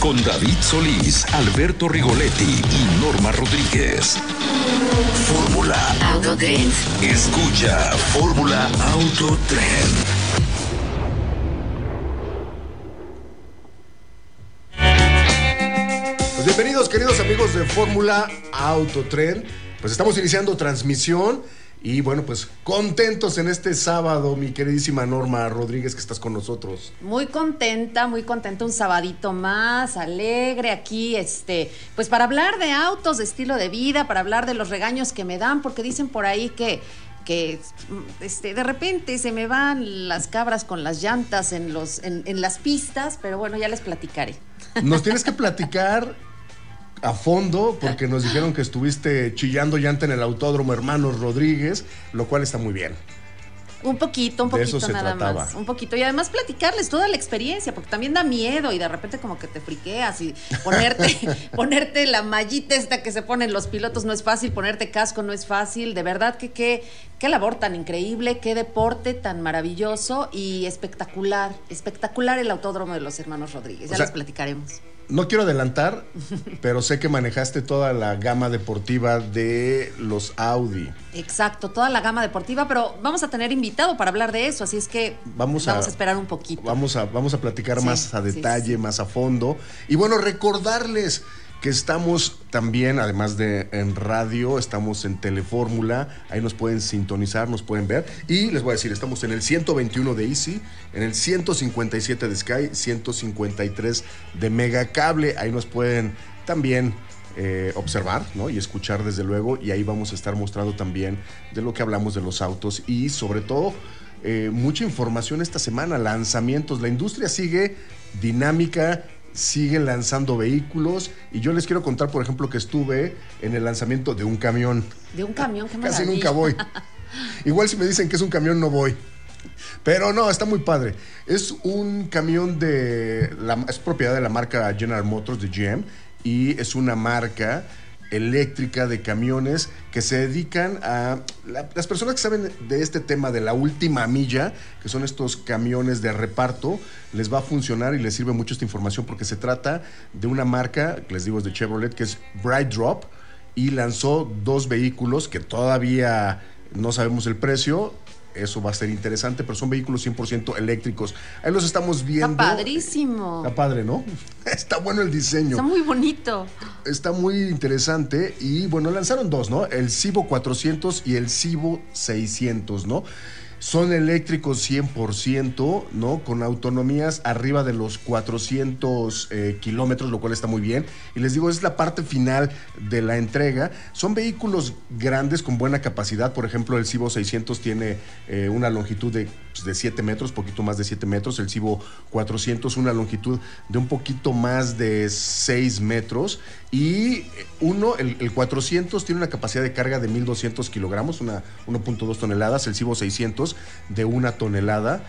con David Solís, Alberto Rigoletti y Norma Rodríguez. Fórmula Autotrend. Escucha Fórmula Autotrend. Pues bienvenidos queridos amigos de Fórmula Autotren. Pues estamos iniciando transmisión y bueno, pues contentos en este sábado, mi queridísima Norma Rodríguez que estás con nosotros. Muy contenta, muy contenta, un sabadito más, alegre aquí, este, pues para hablar de autos, de estilo de vida, para hablar de los regaños que me dan, porque dicen por ahí que, que este, de repente se me van las cabras con las llantas en, los, en, en las pistas, pero bueno, ya les platicaré. Nos tienes que platicar a fondo porque nos dijeron que estuviste chillando llanta en el autódromo Hermanos Rodríguez, lo cual está muy bien. Un poquito, un poquito nada trataba. más. Un poquito. Y además platicarles toda la experiencia, porque también da miedo y de repente como que te friqueas y ponerte, ponerte la mallita esta que se ponen los pilotos no es fácil, ponerte casco no es fácil. De verdad que qué, qué labor tan increíble, qué deporte tan maravilloso y espectacular. Espectacular el autódromo de los hermanos Rodríguez. Ya O sea, les platicaremos. No quiero adelantar, pero sé que manejaste toda la gama deportiva de los Audi. Exacto, toda la gama deportiva, pero vamos a tener invitado para hablar de eso, así es que Vamos a- esperar un poquito. Vamos a, vamos a platicar Sí, más a detalle, sí, sí. más a fondo. Y bueno, recordarles que estamos también, además de en radio, estamos en Telefórmula. Ahí nos pueden sintonizar, nos pueden ver. Y les voy a decir, estamos en el 121 de Easy, en el 157 de Sky, 153 de Megacable. Ahí nos pueden también eh, observar ¿no? y escuchar desde luego y ahí vamos a estar mostrando también de lo que hablamos de los autos y sobre todo eh, mucha información esta semana, lanzamientos, la industria sigue dinámica, sigue lanzando vehículos y yo les quiero contar por ejemplo que estuve en el lanzamiento de un camión, De un camión, qué casi nunca voy, igual si me dicen que es un camión no voy. Pero no, está muy padre. Es un camión de. La, es propiedad de la marca General Motors de GM y es una marca eléctrica de camiones que se dedican a. la- las personas que saben de este tema de la última milla, que son estos camiones de reparto, les va a funcionar y les sirve mucho esta información porque se trata de una marca, que les digo es de Chevrolet, que es Bright Drop y lanzó dos vehículos que todavía no sabemos el precio. Eso va a ser interesante, pero son vehículos 100% eléctricos. Ahí los estamos viendo. Está padrísimo. Está padre, ¿no? Está bueno el diseño. Está muy bonito. Está muy interesante y bueno, lanzaron dos, ¿no? El Civo 400 y el Civo 600, ¿no? Son eléctricos 100%, ¿no? Con autonomías arriba de los 400 eh, kilómetros, lo cual está muy bien. Y les digo, es la parte final de la entrega. Son vehículos grandes con buena capacidad. Por ejemplo, el Civo 600 tiene eh, una longitud de, pues, de 7 metros, poquito más de 7 metros. El Civo 400 una longitud de un poquito más de 6 metros. Y eh, uno, el, el 400 tiene una capacidad de carga de 1200 kilogramos, una 1.2 toneladas. El Civo 600 de una tonelada.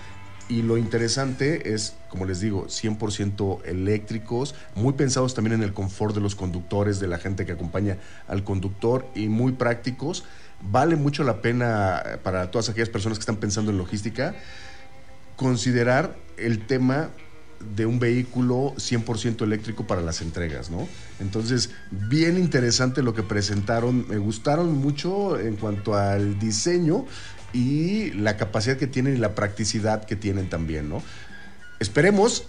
Y lo interesante es, como les digo, 100% eléctricos, muy pensados también en el confort de los conductores, de la gente que acompaña al conductor y muy prácticos. Vale mucho la pena eh, para todas aquellas personas que están pensando en logística considerar el tema de un vehículo 100% eléctrico para las entregas, ¿no? Entonces, bien interesante lo que presentaron, me gustaron mucho en cuanto al diseño y la capacidad que tienen y la practicidad que tienen también, ¿no? Esperemos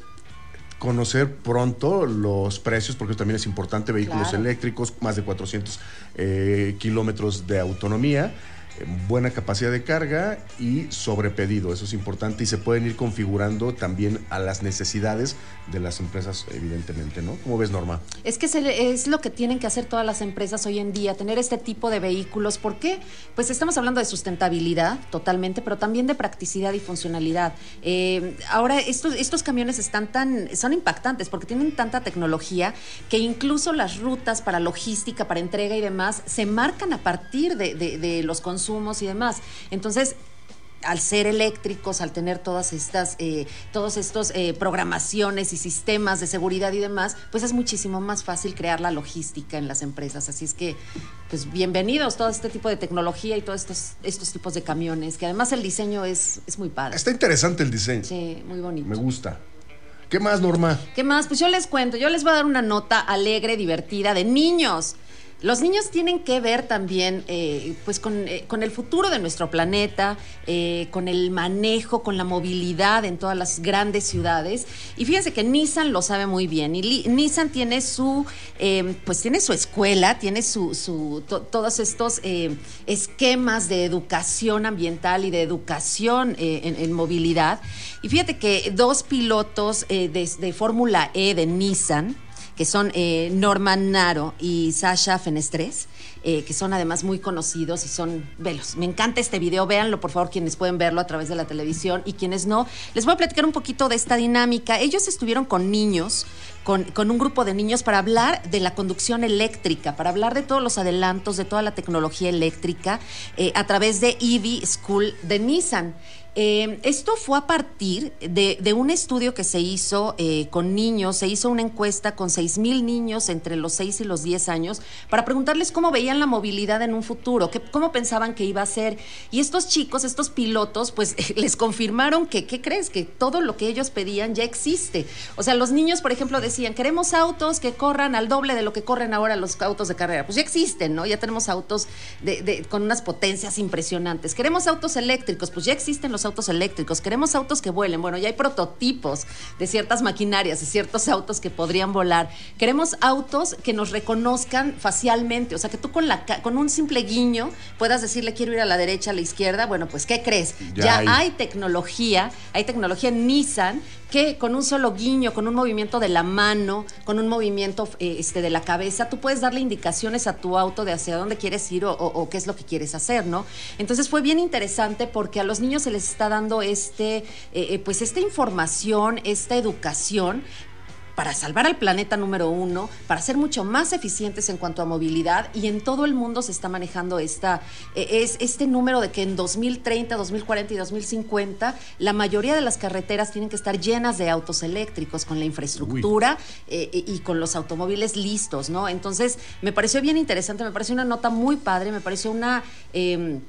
conocer pronto los precios, porque también es importante, vehículos Claro. eléctricos, más de 400 eh, kilómetros de autonomía. Buena capacidad de carga y sobrepedido. Eso es importante y se pueden ir configurando también a las necesidades de las empresas, evidentemente, ¿no? ¿Cómo ves, Norma? Es que es lo que tienen que hacer todas las empresas hoy en día, tener este tipo de vehículos. ¿Por qué? Pues estamos hablando de sustentabilidad totalmente, pero también de practicidad y funcionalidad. Eh, ahora, estos, camiones están tan, son impactantes porque tienen tanta tecnología que incluso las rutas para logística, para entrega y demás, se marcan a partir de, de- los consumos y demás. Entonces, al ser eléctricos, al tener todas estas, eh, todos estos eh, programaciones y sistemas de seguridad y demás, pues es muchísimo más fácil crear la logística en las empresas. Así es que, pues bienvenidos todo este tipo de tecnología y todos estos, estos tipos de camiones, que además el diseño es, es muy padre. Está interesante el diseño. Sí, muy bonito. Me gusta. ¿Qué más, Norma? ¿Qué más? Pues yo les cuento, yo les voy a dar una nota alegre, divertida, de niños. Los niños tienen que ver también eh, pues con, eh, con el futuro de nuestro planeta, eh, con el manejo, con la movilidad en todas las grandes ciudades. Y fíjense que Nissan lo sabe muy bien. Y Nissan tiene su, pues tiene su escuela, tiene su, su- to- todos estos esquemas de educación ambiental y de educación en, movilidad. Y fíjate que dos pilotos de Fórmula E de Nissan, que son eh, Norman Naro y Sasha Fenestres, eh, que son además muy conocidos y son velos. Me encanta este video, véanlo por favor quienes pueden verlo a través de la televisión y quienes no. Les voy a platicar un poquito de esta dinámica. Ellos estuvieron con niños, con, con un grupo de niños para hablar de la conducción eléctrica, para hablar de todos los adelantos, de toda la tecnología eléctrica eh, a través de EV School de Nissan. Eh, esto fue a partir de, un estudio que se hizo eh, con niños, se hizo una encuesta con 6 mil niños entre los 6 y los 10 años para preguntarles cómo veían la movilidad en un futuro, qué- cómo pensaban que iba a ser. Y estos chicos, estos pilotos, pues les confirmaron que, ¿qué crees? Que todo lo que ellos pedían ya existe. O sea, los niños, por ejemplo, decían, queremos autos que corran al doble de lo que corren ahora los autos de carrera. Pues ya existen, ¿no? Ya tenemos autos con unas potencias impresionantes. Queremos autos eléctricos, pues ya existen los autos eléctricos. Queremos autos que vuelen. Bueno, ya hay prototipos de ciertas maquinarias y ciertos autos que podrían volar. Queremos autos que nos reconozcan facialmente, o sea, que tú con, la, con un simple guiño puedas decirle quiero ir a la derecha, a la izquierda. Bueno, pues ¿qué crees? Ya Ya, hay. hay tecnología, hay tecnología en Nissan que con un solo guiño, con un movimiento de la mano, con un movimiento eh, este, de la cabeza, tú puedes darle indicaciones a tu auto de hacia dónde quieres ir o, o- qué es lo que quieres hacer, ¿no? Entonces fue bien interesante porque a los niños se les está dando este, eh, eh, pues esta información, esta educación para salvar al planeta número uno, para ser mucho más eficientes en cuanto a movilidad y en todo el mundo se está manejando esta, eh, es, este número de que en 2030, 2040 y 2050 la mayoría de las carreteras tienen que estar llenas de autos eléctricos con la infraestructura eh, y con los automóviles listos, ¿no? Entonces me pareció bien interesante, me pareció una nota muy padre, me pareció una... em,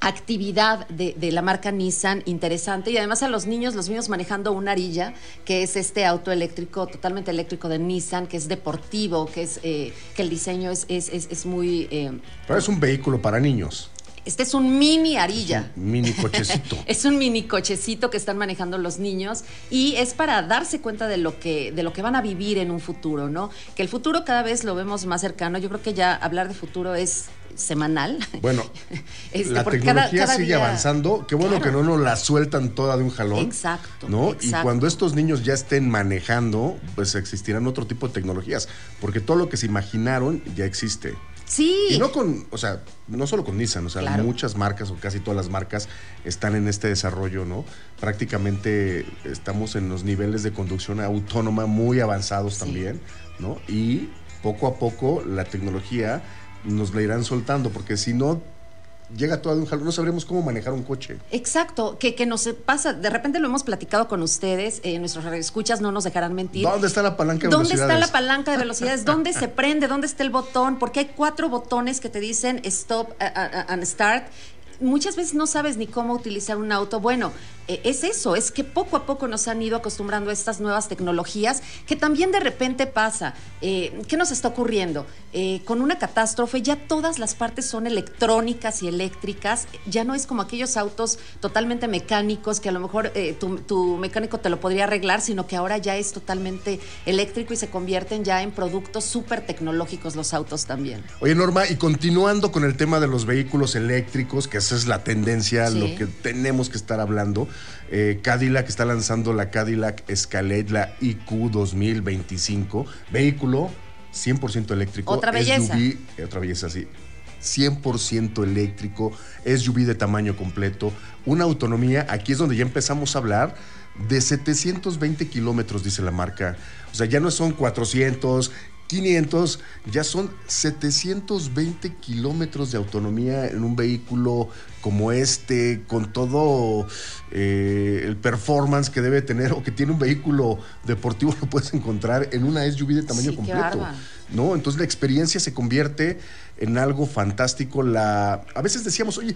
actividad de, de la marca Nissan interesante y además a los niños, los niños manejando una arilla, que es este auto eléctrico, totalmente eléctrico de Nissan, que es deportivo, que es eh, que el diseño es, es, es- es muy... eh, Pero es un vehículo para niños. Este es un mini arilla. Un mini cochecito. Es un mini cochecito que están manejando los niños y es para darse cuenta de lo que de lo que van a vivir en un futuro, ¿no? Que el futuro cada vez lo vemos más cercano. Yo creo que ya hablar de futuro es semanal. Bueno, Este, la cada- tecnología cada sigue día- avanzando. Qué bueno Claro. que no nos la sueltan toda de un jalón. Exacto, ¿no? Y exacto. cuando estos niños ya estén manejando, pues existirán otro tipo de tecnologías. Porque todo lo que se imaginaron ya existe. Sí. Y no con, o sea, no solo con Nissan, o sea, Claro. muchas marcas o casi todas las marcas están en este desarrollo, ¿no? Prácticamente estamos en los niveles de conducción autónoma muy avanzados Sí. también, ¿no? Y poco a poco la tecnología nos la irán soltando, porque si no llega todo de un jalón, no sabremos cómo manejar un coche. Exacto, que, que nos pasa, de repente lo hemos platicado con ustedes, eh, nuestros escuchas no nos dejarán mentir. ¿Dónde está la palanca de ¿Dónde está velocidades? la palanca de velocidades? ¿Dónde se prende? ¿Dónde está el botón? Porque hay cuatro botones que te dicen stop and start. Muchas veces no sabes ni cómo utilizar un auto. Bueno, es eso, es que poco a poco nos han ido acostumbrando a estas nuevas tecnologías, que también de repente pasa. Eh, ¿Qué nos está ocurriendo? Eh, con una catástrofe ya todas las partes son electrónicas y eléctricas, ya no es como aquellos autos totalmente mecánicos que a lo mejor eh, tu, tu mecánico te lo podría arreglar, sino que ahora ya es totalmente eléctrico y se convierten ya en productos súper tecnológicos los autos también. Oye, Norma, y continuando con el tema de los vehículos eléctricos, que esa es la tendencia, Sí. lo que tenemos que estar hablando, eh, Cadillac está lanzando la Cadillac Escalade, la IQ 2025, vehículo 100% eléctrico. Otra belleza. SUV, eh, otra belleza, sí. 100% eléctrico, SUV de tamaño completo, una autonomía, aquí es donde ya empezamos a hablar de 720 kilómetros, dice la marca. O sea, ya no son 400, 500, ya son 720 kilómetros de autonomía en un vehículo como este, con todo eh, el performance que debe tener o que tiene un vehículo deportivo, lo puedes encontrar en una SUV de tamaño Sí, completo. ¿no? Entonces la experiencia se convierte en algo fantástico. La, a veces decíamos, oye,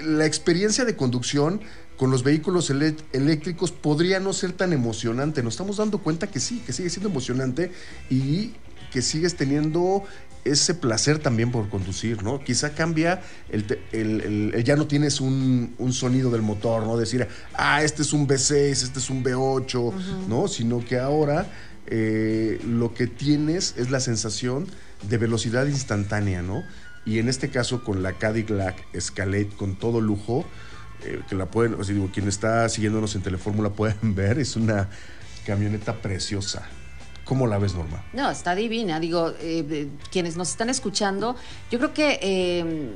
la experiencia de conducción con los vehículos elé- eléctricos podría no ser tan emocionante. Nos estamos dando cuenta que sí, que sigue siendo emocionante y que sigues teniendo ese placer también por conducir, ¿no? Quizá cambia, el, te- el- el- el- ya no tienes un, un sonido del motor, ¿no? Decir, ah, este es un V6, este es un V8, ¿no? Sino que ahora eh, lo que tienes es la sensación de velocidad instantánea, ¿no? Y en este caso con la Cadillac Escalade con todo lujo, eh, que la pueden, o sea, digo, quien está siguiéndonos en Telefórmula pueden ver, es una camioneta preciosa. ¿Cómo la ves, Norma? No, está divina. Digo, eh, quienes nos están escuchando, yo creo que eh,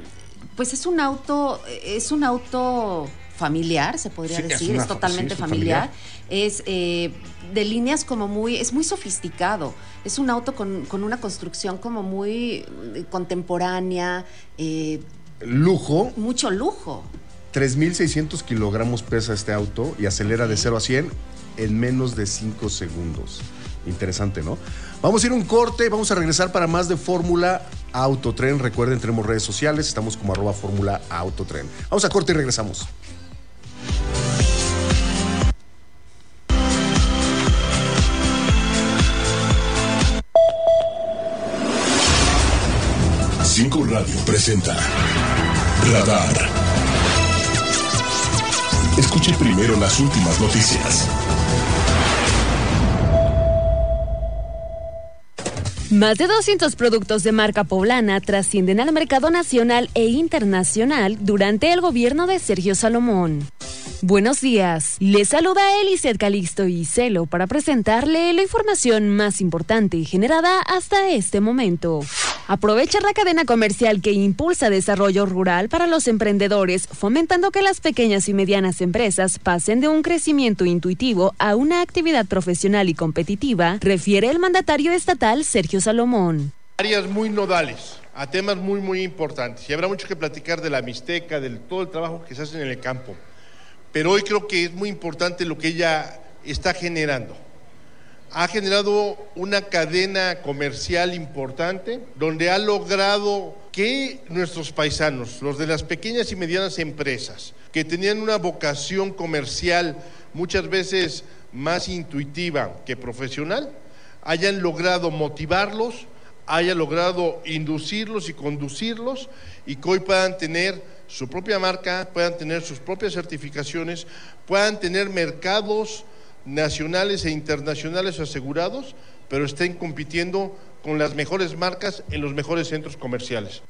pues es un auto, es un auto familiar, se podría Sí, decir, es, totalmente sí, es un familiar. Es eh, de líneas como muy, es muy sofisticado. Es un auto con, con una construcción como muy eh, contemporánea, eh, Lujo, mucho lujo. 3.600 kilogramos pesa este auto y acelera de 0 a 100 en menos de 5 segundos. Interesante, ¿no? Vamos a ir un corte, vamos a regresar para más de Fórmula Autotren. Recuerden, tenemos redes sociales, estamos como arroba Fórmula Autotren. Vamos a corte y regresamos. Cinco Radio presenta Radar. Escuche primero las últimas noticias. Más de 200 productos de marca poblana trascienden al mercado nacional e internacional durante el gobierno de Sergio Salomón. Buenos días, les saluda Eliseth Calixto y Celo para presentarle la información más importante generada hasta este momento. Aprovecha la cadena comercial que impulsa desarrollo rural para los emprendedores, fomentando que las pequeñas y medianas empresas pasen de un crecimiento intuitivo a una actividad profesional y competitiva, refiere el mandatario estatal Sergio Salomón. áreas muy nodales, a temas muy, muy importantes. Y habrá mucho que platicar de la Mixteca, de todo el trabajo que se hace en el campo. Pero hoy creo que es muy importante lo que ella está generando. Ha generado una cadena comercial importante donde ha logrado que nuestros paisanos, los de las pequeñas y medianas empresas, que tenían una vocación comercial muchas veces más intuitiva que profesional, hayan logrado motivarlos, haya logrado inducirlos y conducirlos y que hoy puedan tener su propia marca, puedan tener sus propias certificaciones, puedan tener mercados nacionales e internacionales asegurados, pero estén compitiendo con las mejores marcas en los mejores centros comerciales.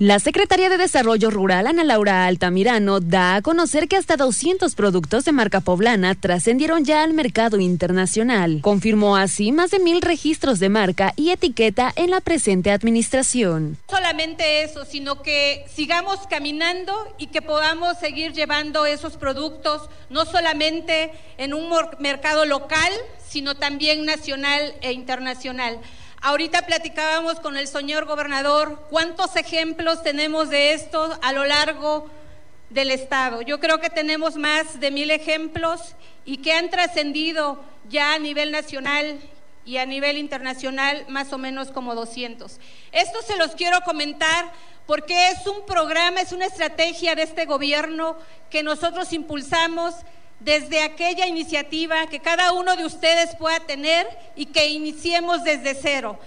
La Secretaría de Desarrollo Rural, Ana Laura Altamirano, da a conocer que hasta 200 productos de marca poblana trascendieron ya al mercado internacional. Confirmó así más de mil registros de marca y etiqueta en la presente administración. solamente eso, sino que sigamos caminando y que podamos seguir llevando esos productos no solamente en un mercado local, sino también nacional e internacional. Ahorita platicábamos con el señor gobernador cuántos ejemplos tenemos de esto a lo largo del Estado. Yo creo que tenemos más de mil ejemplos y que han trascendido ya a nivel nacional y a nivel internacional más o menos como 200. Esto se los quiero comentar porque es un programa, es una estrategia de este gobierno que nosotros impulsamos desde aquella iniciativa que cada uno de ustedes pueda tener y que iniciemos desde cero.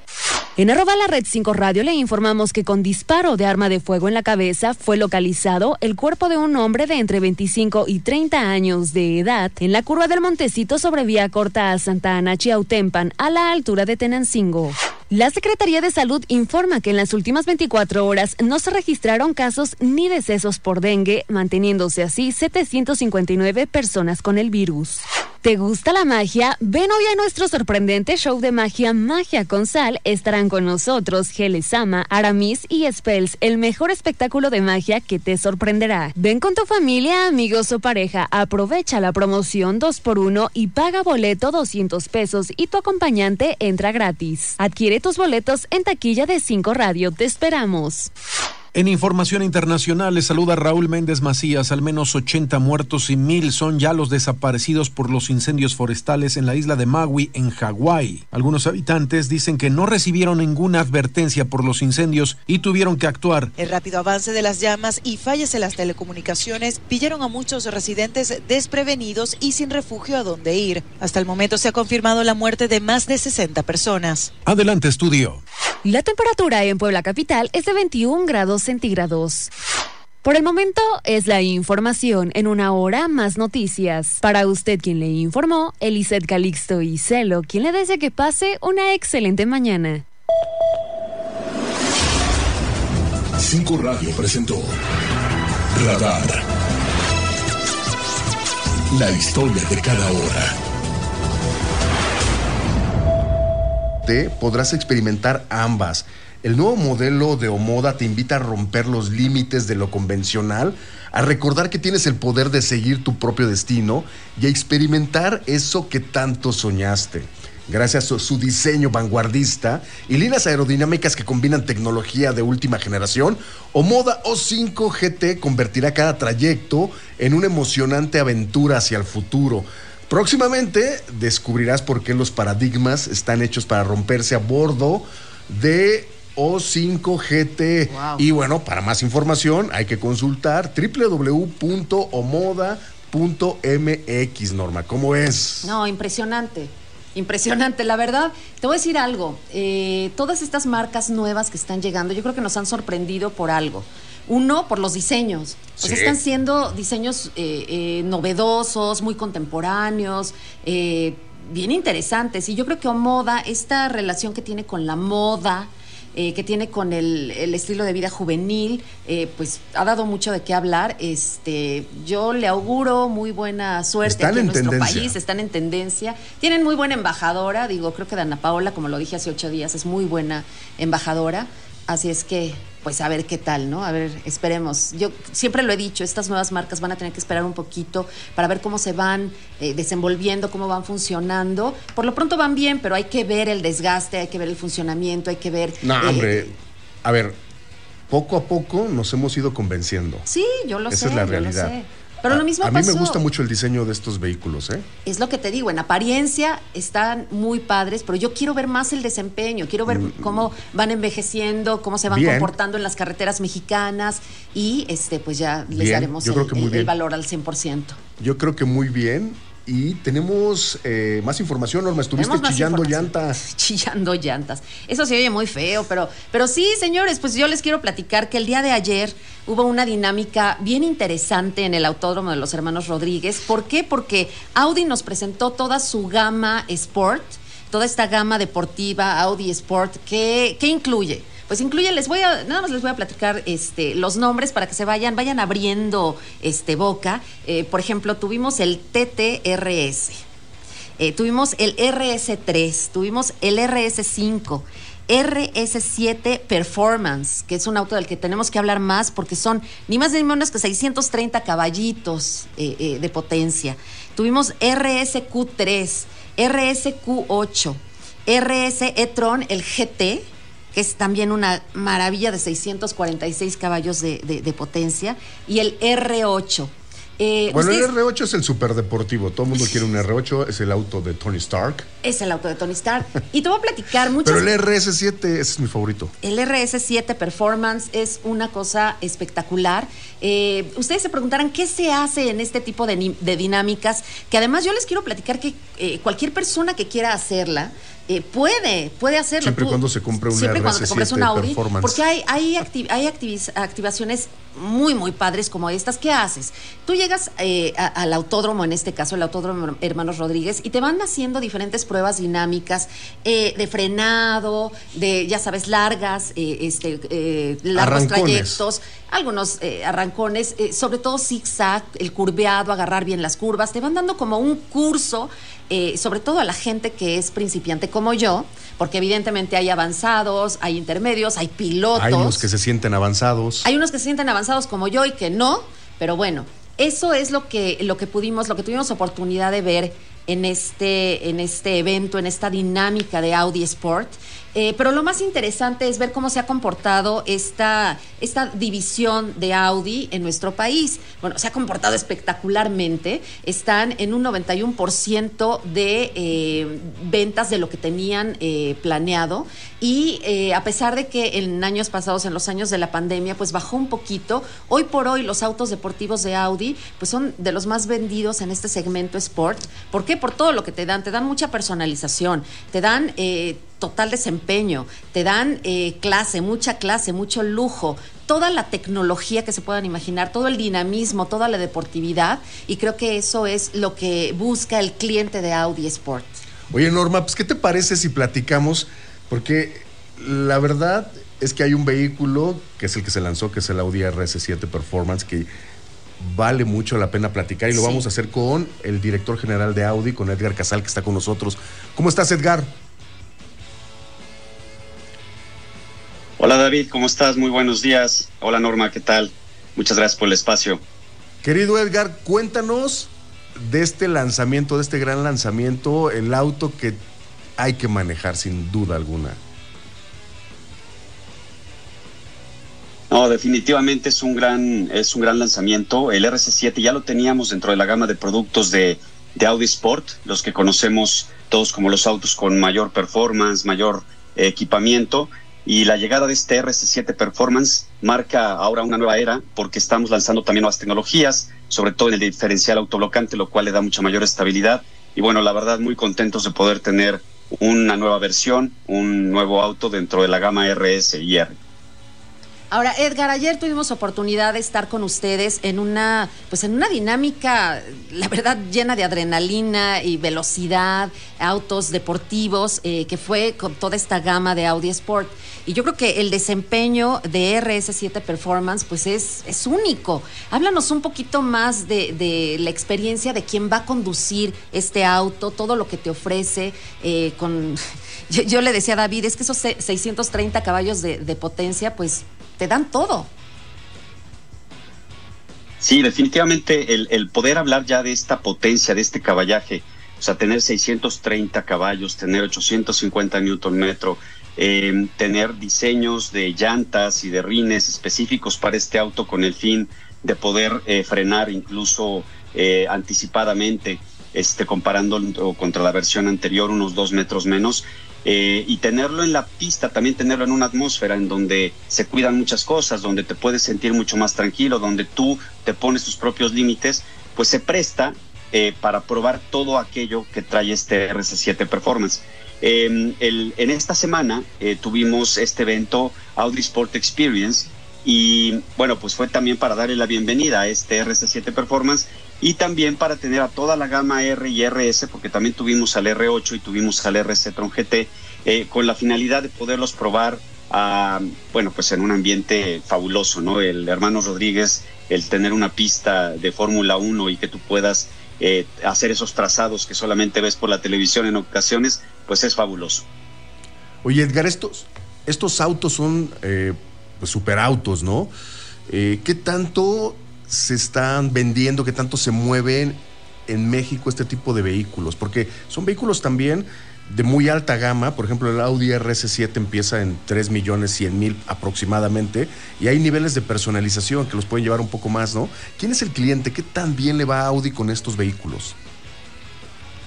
En arroba la red 5 radio le informamos que con disparo de arma de fuego en la cabeza fue localizado el cuerpo de un hombre de entre 25 y 30 años de edad en la curva del Montecito sobre vía corta a Santa Ana Chiautempan a la altura de Tenancingo. La Secretaría de Salud informa que en las últimas 24 horas no se registraron casos ni decesos por dengue, manteniéndose así 759 personas con el virus. ¿Te gusta la magia? Ven hoy a nuestro sorprendente show de magia Magia con Sal. Estarán con nosotros Sama, Aramis y Spells, el mejor espectáculo de magia que te sorprenderá. Ven con tu familia, amigos o pareja, aprovecha la promoción 2x1 y paga boleto 200 pesos y tu acompañante entra gratis. Adquiere tus boletos en taquilla de 5 Radio. Te esperamos. En información internacional, le saluda Raúl Méndez Macías. Al menos 80 muertos y mil son ya los desaparecidos por los incendios forestales en la isla de Maui, en Hawái. Algunos habitantes dicen que no recibieron ninguna advertencia por los incendios y tuvieron que actuar. El rápido avance de las llamas y fallas en las telecomunicaciones pillaron a muchos residentes desprevenidos y sin refugio a dónde ir. Hasta el momento se ha confirmado la muerte de más de 60 personas. Adelante, estudio. La temperatura en Puebla Capital es de 21 grados Por el momento es la información. En una hora más noticias. Para usted quien le informó, Eliseth Calixto y Celo, quien le desea que pase una excelente mañana. 5 Radio presentó Radar. La historia de cada hora. Podrás experimentar ambas. El nuevo modelo de Omoda te invita a romper los límites de lo convencional, a recordar que tienes el poder de seguir tu propio destino y a experimentar eso que tanto soñaste. Gracias a su diseño vanguardista y líneas aerodinámicas que combinan tecnología de última generación, Omoda O5 GT convertirá cada trayecto en una emocionante aventura hacia el futuro. Próximamente descubrirás por qué los paradigmas están hechos para romperse a bordo de O5 GT. Wow. Y bueno, para más información hay que consultar www.omoda.mx, Norma. ¿Cómo es? No, impresionante. Impresionante, la verdad. Te voy a decir algo. eh, todas estas marcas nuevas que están llegando, yo creo que nos han sorprendido por algo. Uno, por los diseños. O sea, están siendo diseños eh, eh, novedosos, muy contemporáneos, eh, bien interesantes. Y yo creo que Omoda, esta relación que tiene con la moda, eh, que tiene con el, el estilo de vida juvenil, eh, pues ha dado mucho de qué hablar. Este, yo le auguro muy buena suerte Están aquí en en nuestro tendencia. país, están en tendencia. Tienen muy buena embajadora, digo, creo que Dana Paola, como lo dije hace ocho días, es muy buena embajadora. Así es que, pues a ver qué tal, ¿no? A ver, esperemos. Yo siempre lo he dicho, estas nuevas marcas van a tener que esperar un poquito para ver cómo se van eh, desenvolviendo, cómo van funcionando. Por lo pronto van bien, pero hay que ver el desgaste, hay que ver el funcionamiento, hay que ver... No, eh, hombre. A ver, poco a poco nos hemos ido convenciendo. Sí, yo lo Esa sé. es la yo lo realidad. sé. Pero a, lo mismo a mí me gusta mucho el diseño de estos vehículos, ¿eh? Es lo que te digo, en apariencia están muy padres, pero yo quiero ver más el desempeño, quiero ver cómo van envejeciendo, cómo se van Mm. Bien. comportando en las carreteras mexicanas y este pues ya les Bien, daremos el, valor al 100%. Yo creo que muy bien. Y tenemos eh, más información, Norma. Estuviste chillando llantas. Chillando llantas. Eso se oye muy feo, pero, pero sí, señores, pues yo les quiero platicar que el día de ayer hubo una dinámica bien interesante en el Autódromo de los Hermanos Rodríguez. ¿Por qué? Porque Audi nos presentó toda su gama Sport, toda esta gama deportiva Audi Sport, que, que incluye. Pues incluye, les voy a, nada más les voy a platicar este, los nombres para que se vayan, vayan abriendo este boca. Eh, por ejemplo, tuvimos el TTRS. Eh, tuvimos el RS3, tuvimos el RS5, RS7 Performance, que es un auto del que tenemos que hablar más porque son ni más ni menos que 630 caballitos eh, eh, de potencia. Tuvimos RSQ3, RSQ8, RS e-tron, el GT, que es también una maravilla de 646 caballos de, de- de potencia, y el R8. Eh, Bueno, el ustedes- R8 es el superdeportivo. Todo el mundo quiere un R8. Es el auto de Tony Stark. es el auto de Tony Stark. Y te voy a platicar muchas Pero el RS7, ese es mi favorito. El RS7 Performance es una cosa espectacular. Eh, ustedes se preguntarán qué se hace en este tipo de dinámicas, que además yo les quiero platicar que eh, cualquier persona que quiera hacerla eh, puede, puede hacerlo. Siempre Tú- cuando se compre un siempre y cuando te RS7 compres un Audi, Performance. porque hay, hay, hay activis- activaciones muy, muy padres como estas. ¿Qué haces? Tú llegas eh, a- al autódromo, en este caso el Autódromo Hermanos Rodríguez, y te van haciendo diferentes pruebas dinámicas eh, de frenado, de, ya sabes, largas, este, largos Arrancones. trayectos, algunos arrancones, sobre todo zigzag, el curveado, agarrar bien las curvas. Te van dando como un curso, sobre todo a la gente que es principiante como yo, porque evidentemente hay avanzados, hay intermedios, hay pilotos. Hay los que se sienten avanzados. Hay unos que se sienten avanzados como yo y que no, pero bueno, eso es lo que, lo que pudimos, lo que tuvimos oportunidad de ver en este, en este evento, en esta dinámica de Audi Sport. Eh, pero lo más interesante es ver cómo se ha comportado esta, esta división de Audi en nuestro país. Bueno, se ha comportado espectacularmente. Están en un 91% de eh, ventas de lo que tenían eh, planeado. Y a pesar de que en años pasados, en los años de la pandemia, pues bajó un poquito, hoy por hoy los autos deportivos de Audi pues son de los más vendidos en este segmento Sport. ¿Por qué? Por todo lo que te dan. Te dan mucha personalización, te dan total desempeño, te dan eh, clase, mucha clase, mucho lujo, toda la tecnología que se puedan imaginar, todo el dinamismo, toda la deportividad. Y creo que eso es lo que busca el cliente de Audi Sport. Oye, Norma, pues, ¿qué te parece si platicamos? Porque la verdad es que hay un vehículo que es el que se lanzó, que es el Audi RS7 Performance, que vale mucho la pena platicar y lo Sí. vamos a hacer con el director general de Audi, con Edgar Casal, que está con nosotros. ¿Cómo estás, Edgar? Hola David, ¿cómo estás? Muy buenos días. Hola Norma, ¿qué tal? Muchas gracias por el espacio. Querido Edgar, cuéntanos de este lanzamiento, de este gran lanzamiento, el auto que hay que manejar sin duda alguna. No, definitivamente es un gran, es un gran lanzamiento. El RC7 ya lo teníamos dentro de la gama de productos de, de Audi Sport, los que conocemos todos como los autos con mayor performance, mayor equipamiento. Y la llegada de este RC7 Performance marca ahora una nueva era porque estamos lanzando también nuevas tecnologías, sobre todo en el diferencial autoblocante, lo cual le da mucha mayor estabilidad. Y bueno, la verdad, muy contentos de poder tener una nueva versión, un nuevo auto dentro de la gama RS y R. Ahora, Edgar, ayer tuvimos oportunidad de estar con ustedes en una, pues en una dinámica, la verdad, llena de adrenalina y velocidad, autos deportivos, eh, que fue con toda esta gama de Audi Sport. Y yo creo que el desempeño de RS7 Performance, pues es, es único. Háblanos un poquito más de, de la experiencia de quién va a conducir este auto, todo lo que te ofrece, eh, con... Yo, le decía a David, es que esos se- 630 caballos de, de potencia, pues te dan todo. Sí, definitivamente el, el poder hablar ya de esta potencia, de este caballaje, o sea, tener 630 caballos, tener 850 newton metro, eh, tener diseños de llantas y de rines específicos para este auto con el fin de poder eh, frenar incluso eh, anticipadamente, este, comparando contra la versión anterior unos dos metros menos. Eh, y tenerlo en la pista, también tenerlo en una atmósfera en donde se cuidan muchas cosas, donde te puedes sentir mucho más tranquilo, donde tú te pones tus propios límites, pues se presta eh, para probar todo aquello que trae este RC7 Performance. Eh, el- en esta semana eh, tuvimos este evento Audi Sport Experience y bueno, pues fue también para darle la bienvenida a este RC7 Performance y también para tener a toda la gama R y RS, porque también tuvimos al R8 y tuvimos al RC Tron GT, eh, con la finalidad de poderlos probar a, bueno, pues en un ambiente fabuloso, ¿no? El hermano Rodríguez, el tener una pista de Fórmula 1 y que tú puedas eh, hacer esos trazados que solamente ves por la televisión en ocasiones, pues es fabuloso. Oye, Edgar, estos, estos autos son eh, pues, superautos, ¿no? Eh, ¿Qué tanto se están vendiendo, qué tanto se mueven en México este tipo de vehículos? Porque son vehículos también de muy alta gama, por ejemplo el Audi RS7 empieza en 3 millones 100 mil aproximadamente y hay niveles de personalización que los pueden llevar un poco más, ¿no? ¿Quién es el cliente? ¿Qué tan bien le va a Audi con estos vehículos?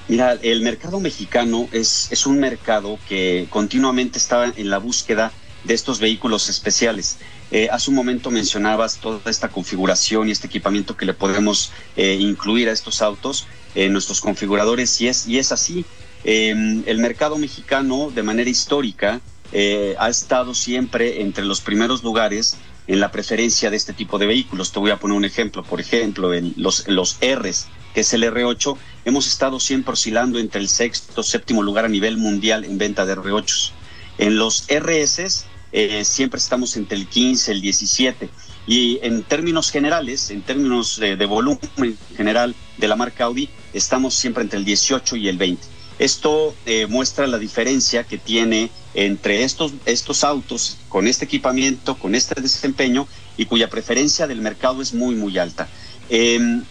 Mira, el mercado mexicano es, es un mercado que continuamente está en la búsqueda de estos vehículos especiales. Eh, hace un momento mencionabas toda esta configuración y este equipamiento que le podemos eh, incluir a estos autos en nuestros configuradores y es, y es así. Eh, el mercado mexicano de manera histórica eh, ha estado siempre entre los primeros lugares en la preferencia de este tipo de vehículos. Te voy a poner un ejemplo. Por ejemplo, en los, los Rs, que es el R8, hemos estado siempre oscilando entre el sexto, séptimo lugar a nivel mundial en venta de R8. En los RS eh, siempre estamos entre el 15, el 17. Y en términos generales, en términos de, de volumen general de la marca Audi, estamos siempre entre el 18 y el 20. Esto eh, muestra la diferencia que tiene entre estos, estos autos con este equipamiento, con este desempeño y cuya preferencia del mercado es muy, muy alta. Em,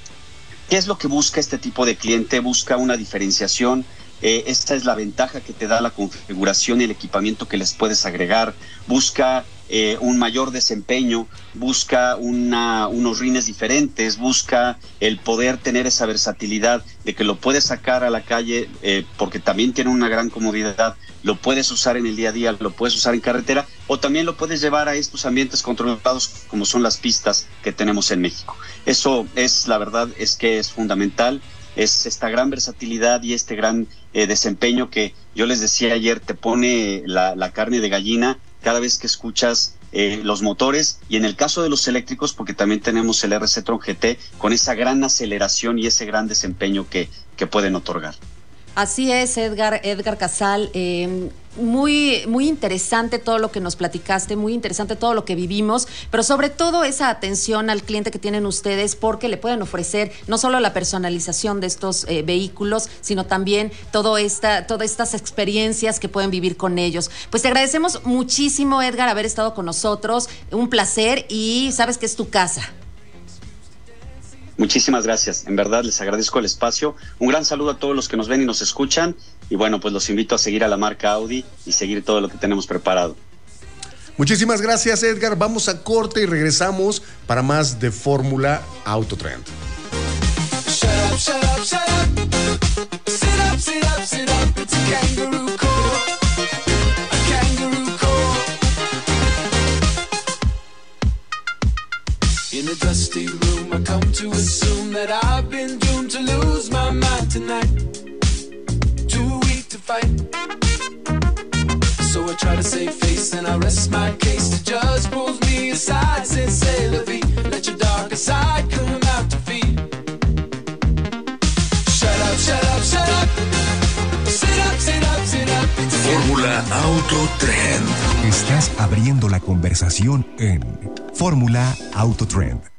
¿Qué es lo que busca este tipo de cliente? Busca una diferenciación. Eh, esta es la ventaja que te da la configuración y el equipamiento que les puedes agregar. Busca eh, un mayor desempeño, busca una, unos rines diferentes, busca el poder tener esa versatilidad de que lo puedes sacar a la calle eh, porque también tiene una gran comodidad, lo puedes usar en el día a día, lo puedes usar en carretera o también lo puedes llevar a estos ambientes controlados como son las pistas que tenemos en México. Eso es, la verdad, es que es fundamental es esta gran versatilidad y este gran eh, desempeño que yo les decía ayer, te pone la, la carne de gallina cada vez que escuchas eh, los motores y en el caso de los eléctricos porque también tenemos el RC Tron GT con esa gran aceleración y ese gran desempeño que, que pueden otorgar. Así es, Edgar, Edgar Casal. Eh, muy, muy interesante todo lo que nos platicaste, muy interesante todo lo que vivimos, pero sobre todo esa atención al cliente que tienen ustedes porque le pueden ofrecer no solo la personalización de estos eh, vehículos, sino también todo esta, todas estas experiencias que pueden vivir con ellos. Pues te agradecemos muchísimo, Edgar, haber estado con nosotros. Un placer y sabes que es tu casa. Muchísimas gracias. En verdad les agradezco el espacio. Un gran saludo a todos los que nos ven y nos escuchan. Y bueno, pues los invito a seguir a la marca Audi y seguir todo lo que tenemos preparado. Muchísimas gracias, Edgar. Vamos a corte y regresamos para más de Fórmula Autotrend. Shut come to assume that I've been doomed to lose my mind tonight. Too weak to fight. So I try to save face and I rest my case. The judge pulls me aside, says, Say, la vie, let your darker side come out to feed. Shut up, shut up, shut up. Sit up, sit up, sit up. Fórmula Auto Trend. Estás abriendo la conversación en Fórmula Autotrend.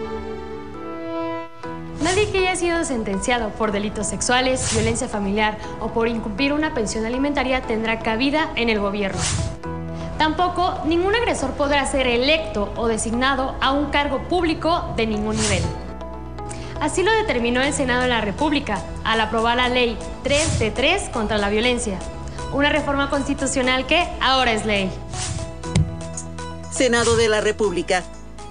Nadie que haya sido sentenciado por delitos sexuales, violencia familiar o por incumplir una pensión alimentaria tendrá cabida en el gobierno. Tampoco ningún agresor podrá ser electo o designado a un cargo público de ningún nivel. Así lo determinó el Senado de la República al aprobar la Ley 3 de 3 contra la violencia, una reforma constitucional que ahora es ley. Senado de la República,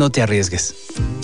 No te arriesgues.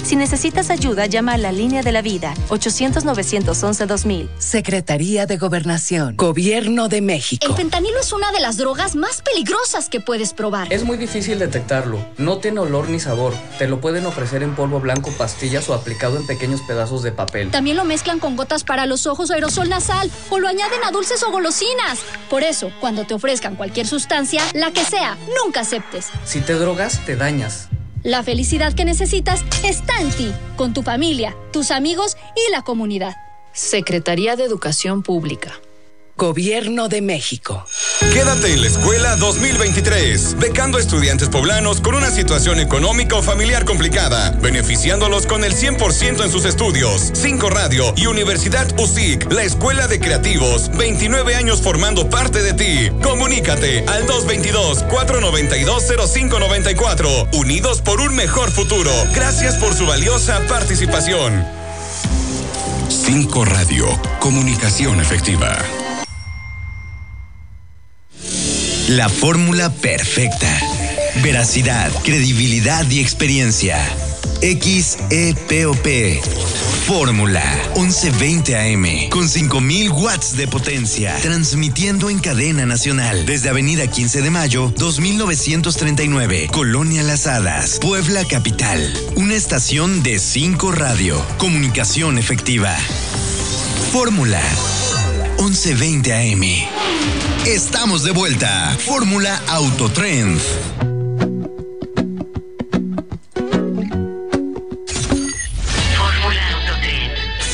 Si necesitas ayuda, llama a la línea de la vida 800-911-2000. Secretaría de Gobernación, Gobierno de México. El fentanilo es una de las drogas más peligrosas que puedes probar. Es muy difícil detectarlo. No tiene olor ni sabor. Te lo pueden ofrecer en polvo blanco, pastillas o aplicado en pequeños pedazos de papel. También lo mezclan con gotas para los ojos o aerosol nasal o lo añaden a dulces o golosinas. Por eso, cuando te ofrezcan cualquier sustancia, la que sea, nunca aceptes. Si te drogas, te dañas. La felicidad que necesitas está en ti, con tu familia, tus amigos y la comunidad. Secretaría de Educación Pública. Gobierno de México. Quédate en la escuela 2023, becando a estudiantes poblanos con una situación económica o familiar complicada, beneficiándolos con el 100% en sus estudios. 5 Radio y Universidad USIC, la escuela de creativos, 29 años formando parte de ti. Comunícate al 222-492-0594, unidos por un mejor futuro. Gracias por su valiosa participación. 5 Radio, comunicación efectiva. La fórmula perfecta. Veracidad, credibilidad y experiencia. XEPOP. Fórmula 1120 AM con 5000 watts de potencia, transmitiendo en cadena nacional desde Avenida 15 de Mayo, 2939, Colonia Las Hadas, Puebla Capital. Una estación de 5 radio, comunicación efectiva. Fórmula 1120 AM. Estamos de vuelta. Fórmula Autotrend.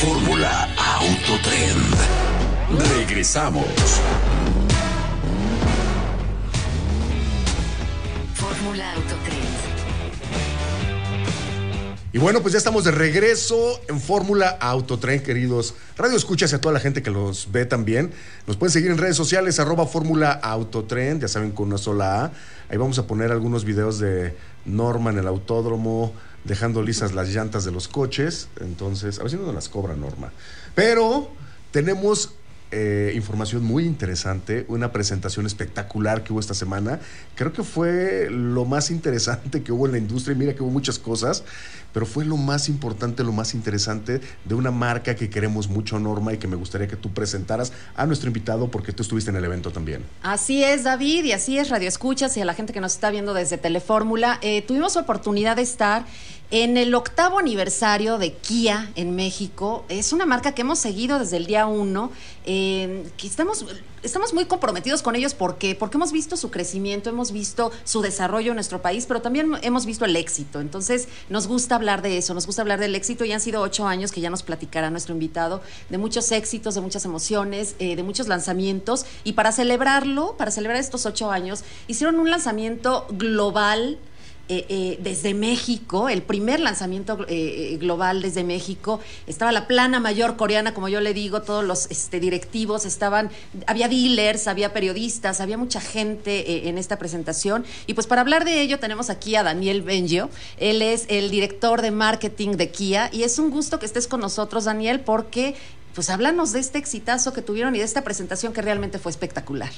Fórmula Autotrend. Regresamos. Y bueno, pues ya estamos de regreso en Fórmula Autotren, queridos. Radio escuchas y a toda la gente que los ve también. Nos pueden seguir en redes sociales, arroba Fórmula Autotren, ya saben, con una sola A. Ahí vamos a poner algunos videos de Norma en el autódromo, dejando lisas las llantas de los coches. Entonces, a ver si no nos las cobra Norma. Pero tenemos eh, información muy interesante, una presentación espectacular que hubo esta semana. Creo que fue lo más interesante que hubo en la industria. Mira que hubo muchas cosas, pero fue lo más importante, lo más interesante de una marca que queremos mucho, Norma, y que me gustaría que tú presentaras a nuestro invitado porque tú estuviste en el evento también. Así es, David, y así es, Radio Escuchas y a la gente que nos está viendo desde Telefórmula. Eh, tuvimos oportunidad de estar en el octavo aniversario de Kia en México. Es una marca que hemos seguido desde el día uno, eh, que estamos, estamos muy comprometidos con ellos porque, porque hemos visto su crecimiento, hemos visto su desarrollo en nuestro país, pero también hemos visto el éxito. Entonces, nos gusta hablar de eso, nos gusta hablar del éxito. Ya han sido ocho años que ya nos platicará nuestro invitado de muchos éxitos, de muchas emociones, eh, de muchos lanzamientos. Y para celebrarlo, para celebrar estos ocho años, hicieron un lanzamiento global. Eh, eh, desde México, el primer lanzamiento eh, global desde México, estaba la plana mayor coreana, como yo le digo, todos los este, directivos estaban, había dealers, había periodistas, había mucha gente en esta presentación. Y pues para hablar de ello tenemos aquí a Daniel Bengio, él es el director de marketing de Kia y es un gusto que estés con nosotros, Daniel, porque pues háblanos de este exitazo que tuvieron y de esta presentación que realmente fue espectacular.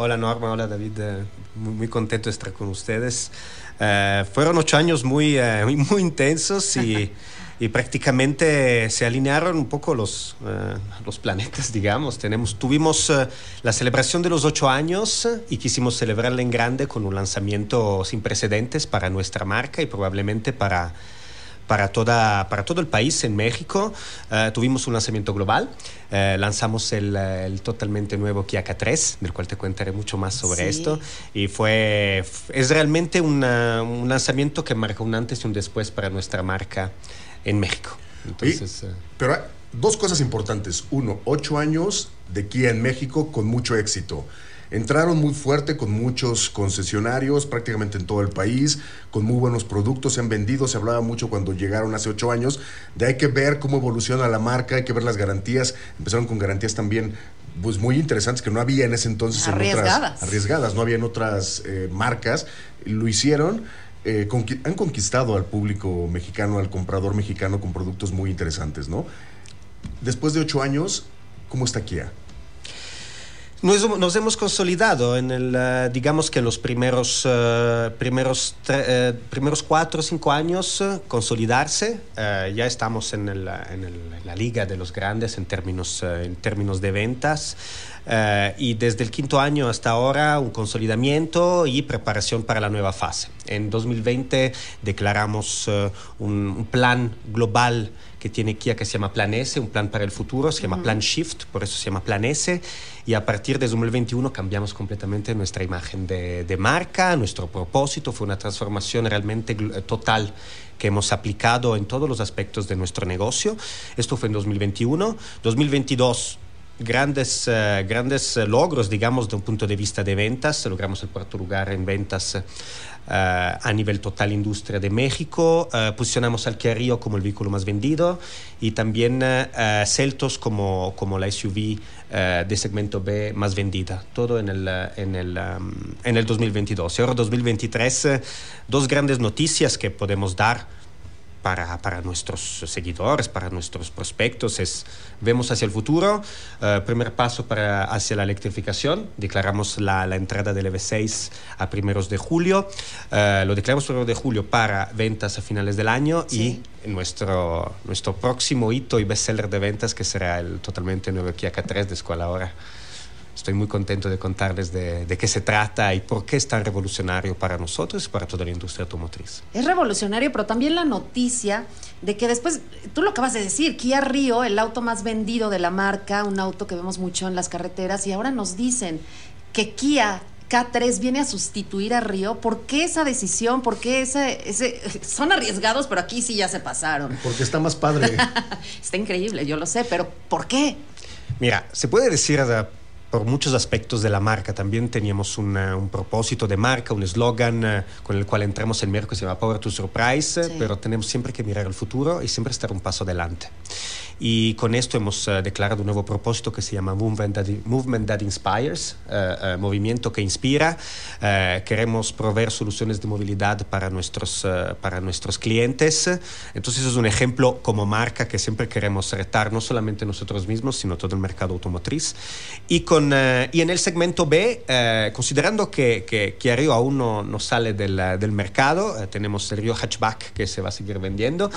Hola Norma, hola David, eh, muy, muy contento de estar con ustedes. Eh, fueron ocho años muy, eh, muy, muy intensos y, y prácticamente se alinearon un poco los, los planetas, digamos. Tenemos, tuvimos la celebración de los ocho años y quisimos celebrarla en grande con un lanzamiento sin precedentes para nuestra marca y probablemente para para, toda, para todo el país en México. Eh, tuvimos un lanzamiento global. Eh, lanzamos el, el totalmente nuevo Kia K3, del cual te contaré mucho más sobre Sí. esto. Y fue, es realmente una- un lanzamiento que marcó un antes y un después para nuestra marca en México. Entonces, eh, Pero hay dos cosas importantes. Uno, ocho años de Kia en México con mucho éxito. Entraron muy fuerte con muchos concesionarios prácticamente en todo el país, con muy buenos productos, se han vendido, se hablaba mucho cuando llegaron hace ocho años, de hay que ver cómo evoluciona la marca, hay que ver las garantías, empezaron con garantías también pues muy interesantes que no había en ese entonces en Arriesgadas. otras arriesgadas, no había en otras eh, marcas, lo hicieron, eh, han conquistado al público mexicano, al comprador mexicano con productos muy interesantes, ¿no? Después de ocho años, ¿cómo está Kia? Nos, nos hemos consolidado en el, eh, digamos que los primeros, eh, primeros, tre- eh, primeros cuatro o cinco años, consolidarse. Ya estamos en, el, en el- en la liga de los grandes en términos, en términos de ventas. Y desde el quinto año hasta ahora un consolidamiento y preparación para la nueva fase. En 2020 declaramos un, un plan global que tiene Kia que se llama Plan S, un plan para el futuro, se llama Ujú. Plan Shift, por eso se llama Plan S, y a partir de 2021 cambiamos completamente nuestra imagen de, de marca, nuestro propósito, fue una transformación realmente eh, total que hemos aplicado en todos los aspectos de nuestro negocio. Esto fue en 2021. 2022 grandes, eh, grandes logros, digamos, de un punto de vista de ventas. Logramos el cuarto lugar en ventas eh, a nivel total industria de México. Eh, posicionamos al Kia Rio como el vehículo más vendido y también eh, eh, Celtos como, como la SUV eh, de segmento B más vendida. Todo en el, eh, en el, um, en el 2022. Y ahora 2023, eh, dos grandes noticias que podemos dar para, para nuestros seguidores, para nuestros prospectos, es vemos hacia el futuro. Eh, primer paso para, hacia la electrificación. Declaramos la, la entrada del EV6 a primeros de julio. Eh, lo declaramos primero de julio para ventas a finales del año y nuestro, nuestro próximo hito y bestseller de ventas que será el totalmente nuevo Kia K3 de Escuela ahora. Estoy muy contento de contarles de, de qué se trata y por qué es tan revolucionario para nosotros y para toda la industria automotriz. Es revolucionario, pero también la noticia de que después, tú lo acabas de decir, Kia Rio, el auto más vendido de la marca, un auto que vemos mucho en las carreteras, y ahora nos dicen que Kia K3 viene a sustituir a Río. ¿Por qué esa decisión? ¿Por qué ese, ese... Son arriesgados, pero aquí sí ya se pasaron. Porque está más padre. Está increíble, yo lo sé, pero ¿por qué? Mira, se puede decir por muchos aspectos de la marca. También teníamos una- un propósito de marca, un eslogan eh, con el cual entramos el miércoles, se llama Power to Surprise, pero tenemos siempre que mirar al futuro y siempre estar un paso adelante. Y con esto hemos eh, declarado un nuevo propósito que se llama Movement That, Movement That Inspires, eh, eh, movimiento que inspira. Queremos proveer soluciones de movilidad para nuestros, para nuestros clientes. Entonces es un ejemplo como marca que siempre queremos retar, no solamente nosotros mismos, sino todo el mercado automotriz. Y, con, y en el segmento B, considerando que, que, que Rio aún no, no sale del, del mercado, tenemos el Rio Hatchback que se va a seguir vendiendo.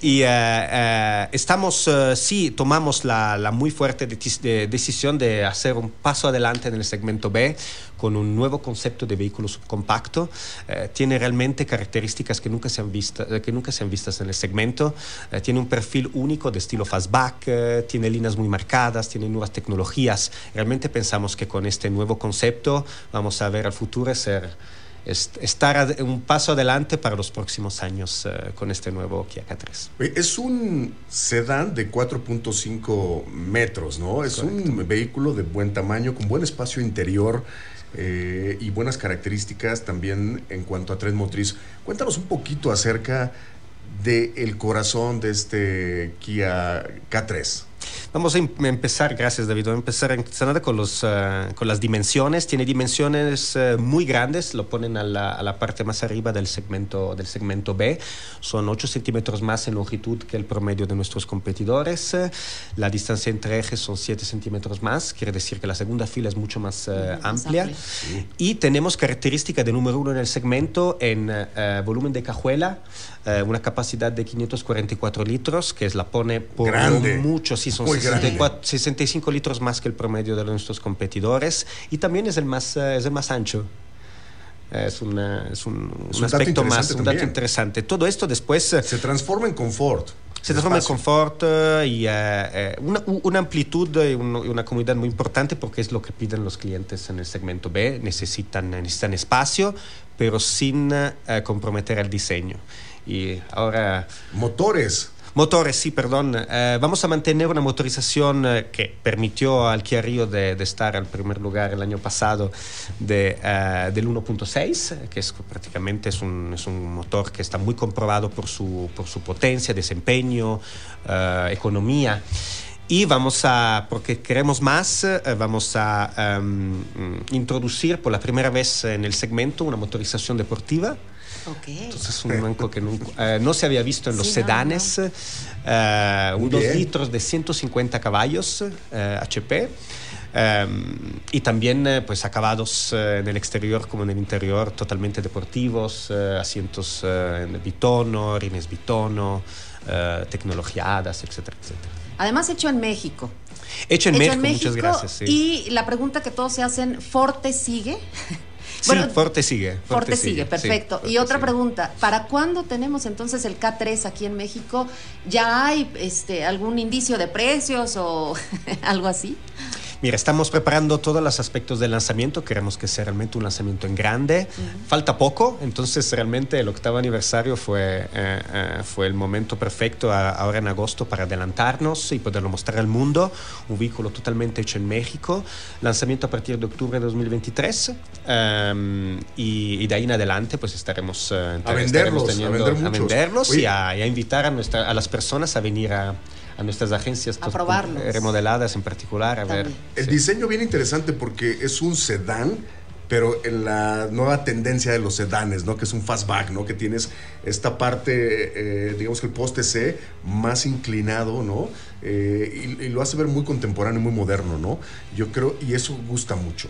Y eh, eh, estamos, eh, sí, tomamos la, la muy fuerte deci- de- decisión de hacer un paso adelante en el segmento B con un nuevo concepto de vehículo subcompacto. Eh, tiene realmente características que nunca se han, visto, eh, que nunca se han vistas en el segmento. Eh, tiene un perfil único de estilo fastback, eh, tiene líneas muy marcadas, tiene nuevas tecnologías. Realmente pensamos que con este nuevo concepto vamos a ver al futuro ser estar un paso adelante para los próximos años eh, con este nuevo Kia K3. Oye, Es un sedán de 4.5 metros, ¿no? Es un vehículo de buen tamaño, con buen espacio interior eh, y buenas características también en cuanto a tren motriz. Cuéntanos un poquito acerca del corazón de este Kia K3. Vamos a em- empezar, gracias David, vamos a empezar empezando con, los, eh, con las dimensiones. Tiene dimensiones eh, muy grandes, lo ponen a la, a la parte más arriba del segmento, del segmento B. Son 8 centímetros más en longitud que el promedio de nuestros competidores. La distancia entre ejes son 7 centímetros más, quiere decir que la segunda fila es mucho más, eh, amplia. Y tenemos característica de número uno en el segmento en volumen de cajuela, eh, una capacidad de 544 litros, que es la pone por Grande. mucho, sí, son Muy grande. 64 65 litros más que el promedio de nuestros competidores y también es el más, eh, es el más ancho. Es, una- es un, Es un aspecto más, un dato también. interesante. Todo esto después... eh, Se transforma en confort. se transforma en confort eh, y eh, una, una amplitud y un- una comunidad muy importante porque es lo que piden los clientes en el segmento B. Necesitan, necesitan espacio, pero sin eh, comprometer el diseño. Y ahora... Motores. Motores, sí, perdón. Eh, vamos a mantener una motorización eh, que permitió al Kia Rio de, de estar al primer lugar el año pasado de, eh, del 1.6, eh, que es prácticamente es un, es un motor que está muy comprobado por su, por su potencia, desempeño, economía. Y vamos a, porque queremos más, vamos a em, introducir por la primera vez en el segmento una motorización deportiva. Entonces es un banco que nunca- eh, no se había visto en los Sí, no, sedanes. eh, unos bien. litros de 150 caballos eh, HP. Um, y también eh, pues acabados eh, en el exterior como en el interior totalmente deportivos, eh, asientos eh, en bitono, rines bitono, eh, tecnologiadas, etcétera, etcétera. Además, hecho en México. Hecho en, México, muchas gracias. sí. Y la pregunta que todos se hacen, ¿Forte sigue? Sí, Forte sigue. Forte sigue, perfecto. sí, y otra sigue. pregunta, ¿para cuándo tenemos entonces el K3 aquí en México? ¿Ya hay este, algún indicio de precios o algo así? Mira, estamos preparando todos los aspectos del lanzamiento. Queremos que sea realmente un lanzamiento en grande. Falta poco, entonces realmente el octavo aniversario fue, eh, eh, fue el momento perfecto a- ahora en agosto para adelantarnos y poderlo mostrar al mundo. Un vehículo totalmente hecho en México. Lanzamiento a partir de octubre de 2023. um, y, y de ahí en adelante pues estaremos, eh, A estaremos venderlos, a teniendo- vender muchos. venderlos Oye. y a, y a invitar a, nuestra, a las personas a venir a, a nuestras agencias A probarlos. eh, remodeladas en particular a ver El diseño bien interesante porque es un sedán, pero en la nueva tendencia de los sedanes, ¿no? Que es un fastback, ¿no? Que tienes esta parte, eh, digamos que el poste C más inclinado, ¿no? Eh, y, y lo hace ver muy contemporáneo, muy moderno, ¿no? Yo creo, y eso gusta mucho.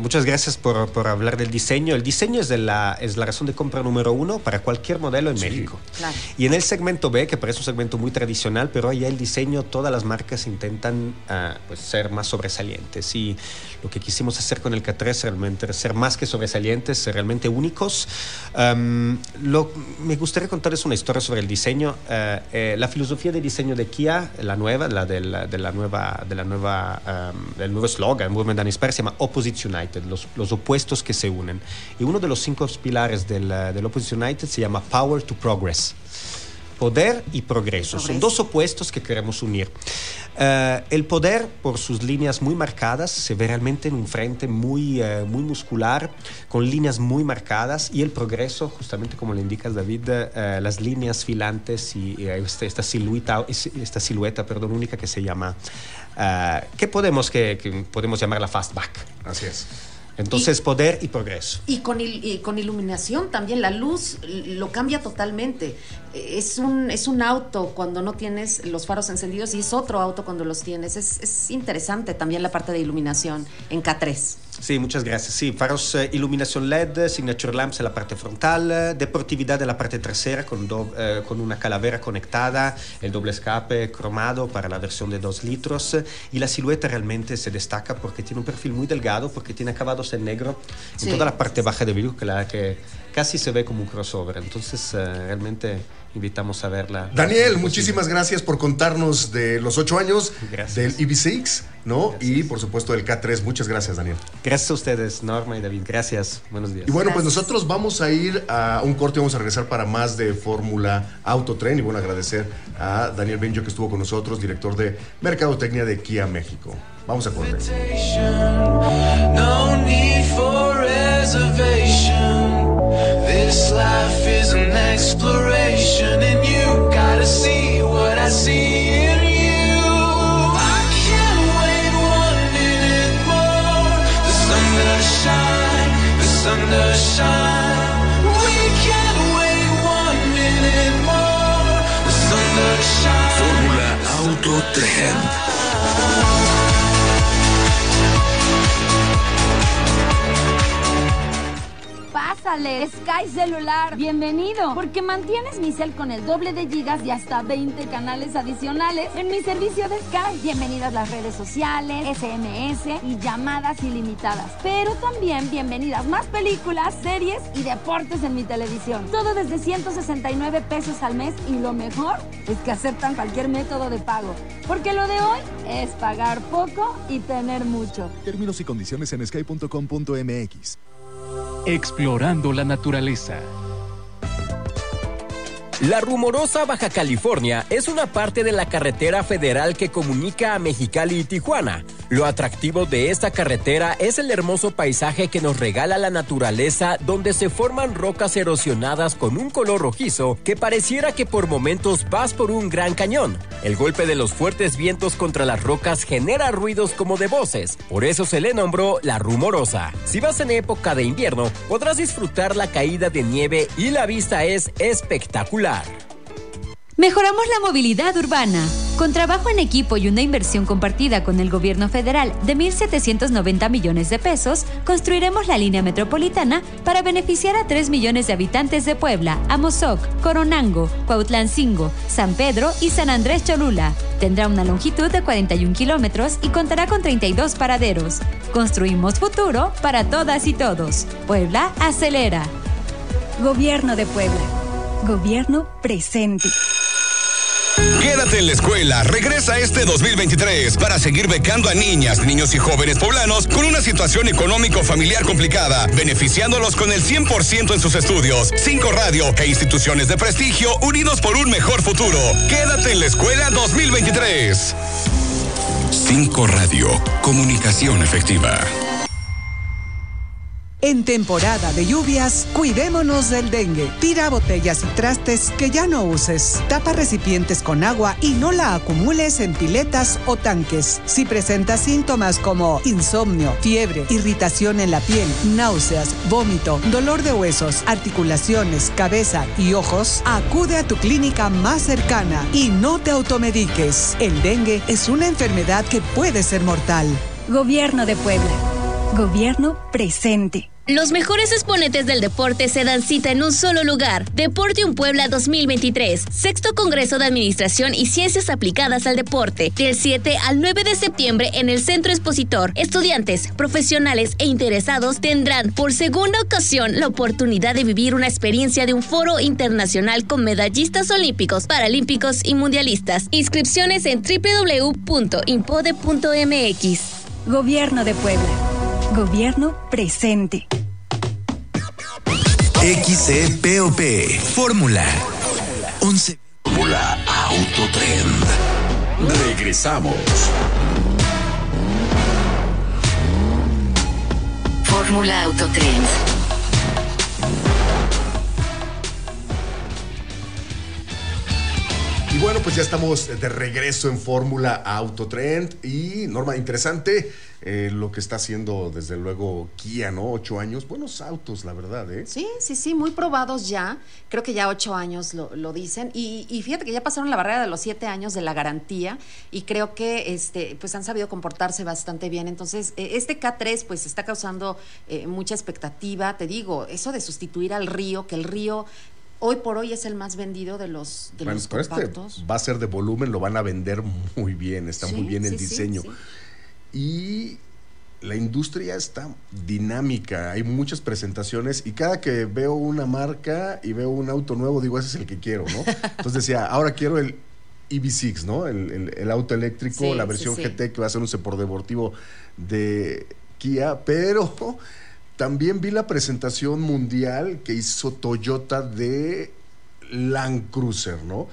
Muchas gracias por, por hablar del diseño. El diseño es, de la, es la razón de compra número uno para cualquier modelo en México. Claro. Y en el segmento B, que parece un segmento muy tradicional, pero ahí el diseño, todas las marcas intentan ah, pues, ser más sobresalientes. Y lo que quisimos hacer con el K3 realmente ser más que sobresalientes, ser realmente únicos. Am, lo- me gustaría contarles una historia sobre el diseño. Eh, eh, la filosofía de diseño de Kia, la nueva, la de la, de la nueva, de la nueva, am, del nuevo slogan, Movement and Inspire, se llama Opposites United, los, opuestos que se unen. Y uno de los cinco pilares del, del Opposites United se llama Power to Progress. Poder y progreso. Son dos opuestos que queremos unir. Eh, el poder, por sus líneas muy marcadas, se ve realmente en un frente muy, eh, muy muscular, con líneas muy marcadas, y el progreso, justamente como le indicas, David, eh, las líneas filantes y, y esta, esta silueta, esta silueta perdón, única que se llama, que, podemos, que, que podemos llamar la fastback. Así es. Entonces, poder y progreso. Y con, il- y con iluminación también, la luz lo cambia totalmente. Es un, es un auto cuando no tienes los faros encendidos y es otro auto cuando los tienes. Es, es interesante también la parte de iluminación en K3. Sí, muchas gracias. Sí, faros eh, iluminación LED, signature lamps en la parte frontal, eh, deportividad en la parte trasera con, do- eh, con una calavera conectada, el doble escape cromado para la versión de 2 litros eh, y la silueta realmente se destaca porque tiene un perfil muy delgado, porque tiene acabados en negro Sí. en toda la parte baja de vehículo que casi se ve como un crossover. Entonces, eh, realmente invitamos a verla. Daniel, muchísimas gracias por contarnos de los ocho años del EV6, ¿no? Y por supuesto del K3. Muchas gracias, Daniel. Gracias a ustedes, Norma y David. Gracias. Buenos días. Y bueno, pues nosotros vamos a ir a un corte y vamos a regresar para más de Fórmula Autotren. Y bueno, agradecer a Daniel Benjo que estuvo con nosotros, director de Mercadotecnia de Kia México. Vamos a corte. This life is an exploration, and you gotta see what I see in you. I can't wait one minute more. The sun does shine, the sun does shine. We can't wait one minute more. The sun does shine. Fórmula Auto Trend. Sky Celular, bienvenido, porque mantienes mi cel con el doble de gigas y hasta 20 canales adicionales en mi servicio de Sky. Bienvenidas las redes sociales, SMS y llamadas ilimitadas. Pero también bienvenidas más películas, series y deportes en mi televisión. Todo desde 169 pesos al mes y lo mejor es que aceptan cualquier método de pago. Porque lo de hoy es pagar poco y tener mucho. Términos y condiciones en sky.com.mx. Explorando la naturaleza. La rumorosa Baja California es una parte de la carretera federal que comunica a Mexicali y Tijuana. Lo atractivo de esta carretera es el hermoso paisaje que nos regala la naturaleza donde se forman rocas erosionadas con un color rojizo que pareciera que por momentos vas por un gran cañón. El golpe de los fuertes vientos contra las rocas genera ruidos como de voces, por eso se le nombró la rumorosa. Si vas en época de invierno, podrás disfrutar la caída de nieve y la vista es espectacular. Mejoramos la movilidad urbana. Con trabajo en equipo y una inversión compartida con el gobierno federal de 1.790 millones de pesos, construiremos la línea metropolitana para beneficiar a 3 millones de habitantes de Puebla, Amozoc, Coronango, Cuautlancingo, San Pedro y San Andrés Cholula. Tendrá una longitud de 41 kilómetros y contará con 32 paraderos. Construimos futuro para todas y todos. Puebla acelera. Gobierno de Puebla. Gobierno presente. Quédate en la escuela, regresa este 2023 para seguir becando a niñas, niños y jóvenes poblanos con una situación económico familiar complicada, beneficiándolos con el 100% en sus estudios. Cinco radio e instituciones de prestigio unidos por un mejor futuro. Quédate en la escuela 2023. 5 Radio, comunicación efectiva. En temporada de lluvias, cuidémonos del dengue. Tira botellas y trastes que ya no uses. Tapa recipientes con agua y no la acumules en piletas o tanques. Si presentas síntomas como insomnio, fiebre, irritación en la piel, náuseas, vómito, dolor de huesos, articulaciones, cabeza y ojos, acude a tu clínica más cercana y no te automediques. El dengue es una enfermedad que puede ser mortal. Gobierno de Puebla. Gobierno presente. Los mejores exponentes del deporte se dan cita en un solo lugar. Deporte Un Puebla 2023, sexto Congreso de Administración y Ciencias Aplicadas al Deporte, del 7 al 9 de septiembre en el Centro Expositor. Estudiantes, profesionales e interesados tendrán por segunda ocasión la oportunidad de vivir una experiencia de un foro internacional con medallistas olímpicos, paralímpicos y mundialistas. Inscripciones en www.impode.mx. Gobierno de Puebla. Gobierno presente. XCPOP. Fórmula. 11. Fórmula Autotrend. Regresamos. Fórmula Autotrend. Bueno, pues ya estamos de regreso en Fórmula Autotrend. Y Norma, interesante eh, lo que está haciendo desde luego Kia, ¿no? Ocho años. Buenos autos, la verdad, ¿eh? Sí, sí, sí, muy probados ya. Creo que ya ocho años lo, dicen. Y, fíjate que ya pasaron la barrera de los siete años de la garantía. Y creo que este, pues han sabido comportarse bastante bien. Entonces, eh, este K3 pues está causando eh, mucha expectativa. Te digo, eso de sustituir al río, que el río hoy por hoy es el más vendido de los, de Bueno, los pero este compactos. va a ser de volumen, lo van a vender muy bien, está muy bien el sí, diseño. sí. Y la industria está dinámica, hay muchas presentaciones y cada que veo una marca y veo un auto nuevo, digo, ese es el que quiero, ¿no? Entonces decía, ahora quiero el EV6, ¿no? El, el- el auto eléctrico, la versión. GT que va a ser un deportivo de Kia, pero también vi la presentación mundial que hizo Toyota de Land Cruiser, ¿no?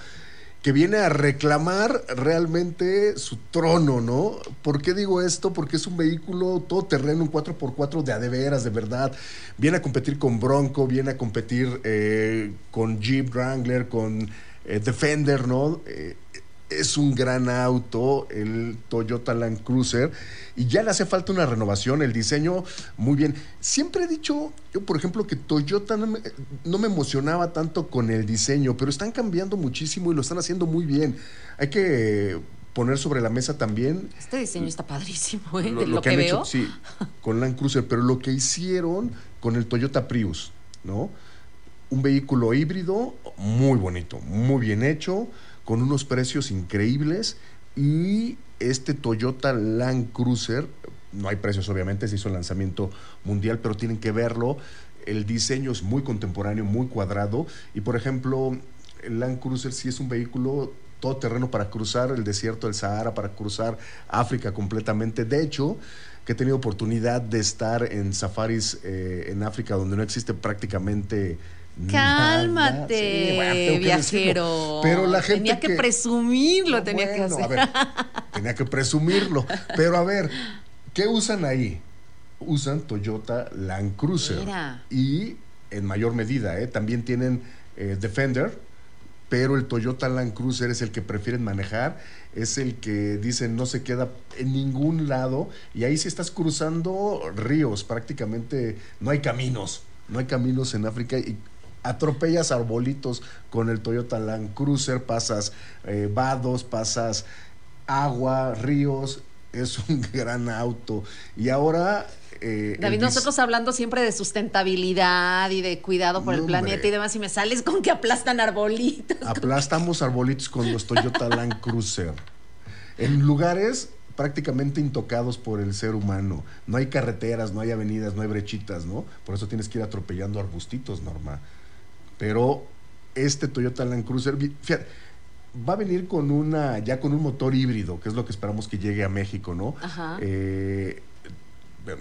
Que viene a reclamar realmente su trono, ¿no? ¿Por qué digo esto? Porque es un vehículo todoterreno, un 4x4 de a de veras, de verdad. Viene a competir con Bronco, viene a competir eh, con Jeep Wrangler, con eh, Defender, ¿no? Eh, es un gran auto, el Toyota Land Cruiser, y ya le hace falta una renovación, el diseño, muy bien. Siempre he dicho, yo por ejemplo, que Toyota no me, no me emocionaba tanto con el diseño, pero están cambiando muchísimo y lo están haciendo muy bien. Hay que poner sobre la mesa también Este diseño está padrísimo, ¿eh? lo, de lo lo, que, que, han veo. hecho, sí, con Land Cruiser, pero lo que hicieron con el Toyota Prius, ¿no? Un vehículo híbrido muy bonito, muy bien hecho, con unos precios increíbles y este Toyota Land Cruiser, no hay precios obviamente, se hizo el lanzamiento mundial, pero tienen que verlo. El diseño es muy contemporáneo, muy cuadrado y por ejemplo, el Land Cruiser sí es un vehículo todoterreno para cruzar el desierto del Sahara, para cruzar África completamente. De hecho, he tenido oportunidad de estar en safaris eh, en África donde no existe prácticamente. Cálmate, Sí, bueno, viajero. Pero la gente tenía que, presumirlo, tenía que hacer. a ver, tenía que presumirlo. Pero a ver, ¿qué usan ahí? Usan Toyota Land Cruiser. Mira. Y en mayor medida, ¿eh? también tienen eh, Defender, pero el Toyota Land Cruiser es el que prefieren manejar, es el que dicen no se queda en ningún lado y ahí sí estás cruzando ríos, prácticamente no hay caminos, no hay caminos en África y atropellas arbolitos con el Toyota Land Cruiser, pasas eh, vados, pasas agua, ríos, es un gran auto. Y ahora... eh, David, nosotros hablando siempre de sustentabilidad y de cuidado por No, el hombre. planeta y demás, y me sales con que aplastan arbolitos. Aplastamos arbolitos con los Toyota Land Cruiser. En lugares prácticamente intocados por el ser humano. No hay carreteras, no hay avenidas, no hay brechitas, ¿no? Por eso tienes que ir atropellando arbustitos, Norma. Pero este Toyota Land Cruiser, fíjate, va a venir con una, ya con un motor híbrido, que es lo que esperamos que llegue a México, ¿no? Ajá. Eh,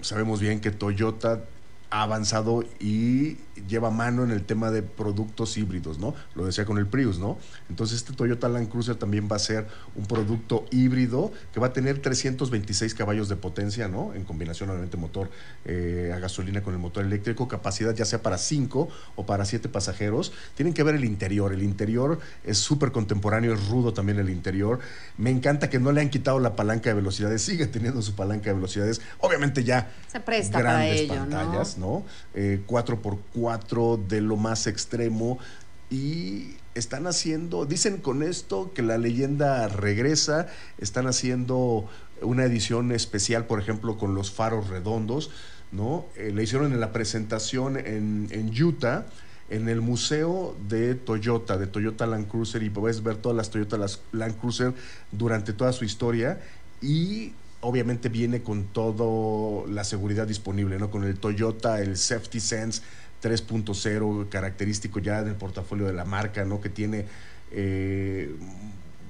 sabemos bien que Toyota ha avanzado y lleva mano en el tema de productos híbridos, ¿no? Lo decía con el Prius, ¿no? Entonces este Toyota Land Cruiser también va a ser un producto híbrido que va a tener 326 caballos de potencia, ¿no? En combinación, obviamente, motor eh, a gasolina con el motor eléctrico, capacidad ya sea para 5 o para 7 pasajeros. Tienen que ver el interior. El interior es súper contemporáneo, es rudo también el interior. Me encanta que no le han quitado la palanca de velocidades, sigue teniendo su palanca de velocidades. Obviamente ya Se presta para grandes ello, pantallas, ¿no? ¿no? Eh, 4x4 de lo más extremo y están haciendo, dicen con esto que la leyenda regresa, están haciendo una edición especial, por ejemplo, con los faros redondos, ¿no? Eh, hicieron en la presentación en, en Utah, en el museo de Toyota, de Toyota Land Cruiser, y puedes ver todas las Toyota Land Cruiser durante toda su historia y obviamente viene con toda la seguridad disponible, ¿no? Con el Toyota, el Safety Sense 3.0, característico ya del portafolio de la marca, ¿no? Que tiene, eh,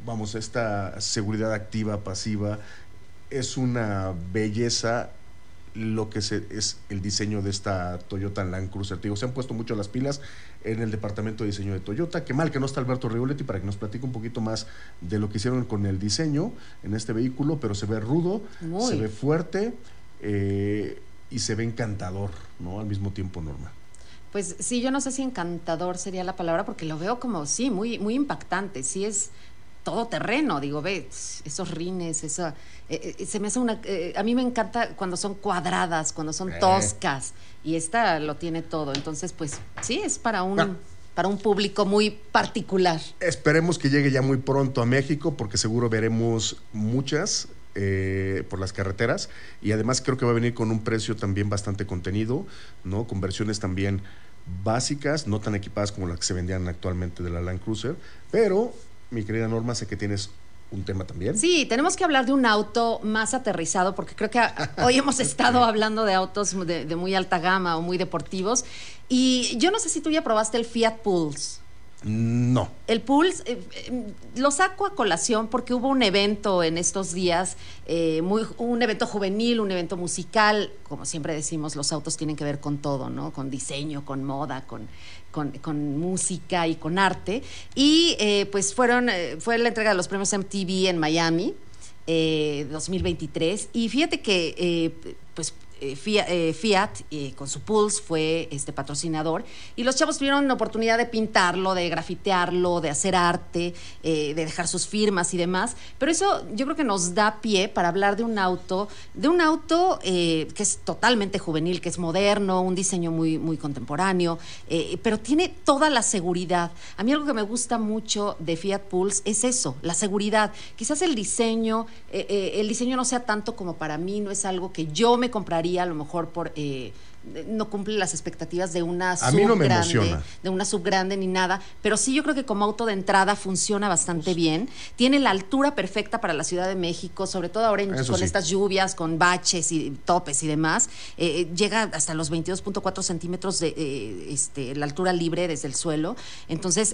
vamos, esta seguridad activa, pasiva. Es una belleza lo que se- es el diseño de esta Toyota Land Cruiser. Te digo, se han puesto mucho las pilas en el departamento de diseño de Toyota. Qué mal que no está Alberto Rigoletti para que nos platique un poquito más de lo que hicieron con el diseño en este vehículo, pero se ve rudo, se ve fuerte eh, y se ve encantador, ¿no? Al mismo tiempo, Norma. Pues sí, yo no sé si encantador sería la palabra, porque lo veo como, sí, muy, muy impactante. Sí es todo terreno, digo, ve, esos rines, esa, eh, eh, se me hace una, eh, a mí me encanta cuando son cuadradas, cuando son toscas, y esta lo tiene todo. Entonces, pues sí, es para un, Ah. para un público muy particular. Esperemos que llegue ya muy pronto a México porque seguro veremos muchas eh, por las carreteras y además creo que va a venir con un precio también bastante contenido, ¿no? Con versiones también básicas, no tan equipadas como las que se vendían actualmente de la Land Cruiser, pero mi querida Norma, sé que tienes un tema también. Sí, tenemos que hablar de un auto más aterrizado, porque creo que a- hoy hemos estado hablando de autos de, de muy alta gama o muy deportivos. Y yo no sé si tú ya probaste el Fiat Pulse. No. El Pulse eh, eh, lo saco a colación porque hubo un evento en estos días, eh, un evento juvenil, un evento musical. Como siempre decimos, los autos tienen que ver con todo, ¿no? Con diseño, con moda, con, con, con música y con arte. Y pues fueron, fue la entrega de los premios MTV en Miami. eh, 2023 y fíjate que pues eh, Fiat, eh, Fiat, eh, con su Pulse fue este patrocinador y los chavos tuvieron la oportunidad de pintarlo, de grafitearlo, de hacer arte, de dejar sus firmas y demás. Pero eso yo creo que nos da pie para hablar de un auto, de un auto que es totalmente juvenil, que es moderno, un diseño muy, muy contemporáneo, pero tiene toda la seguridad. A mí algo que me gusta mucho de Fiat Pulse es eso, la seguridad. Quizás el diseño, el diseño no sea tanto como para mí, no es algo que yo me compraría a lo mejor por... eh, no cumple las expectativas de una no subgrande, emociona. de una ni nada, pero sí yo creo que como auto de entrada funciona bastante bien. Tiene la altura perfecta para la Ciudad de México, sobre todo ahora en- con sí. estas lluvias, con baches y topes y demás. Eh, eh, llega hasta los 22.4 centímetros de eh, este, la altura libre desde el suelo. Entonces,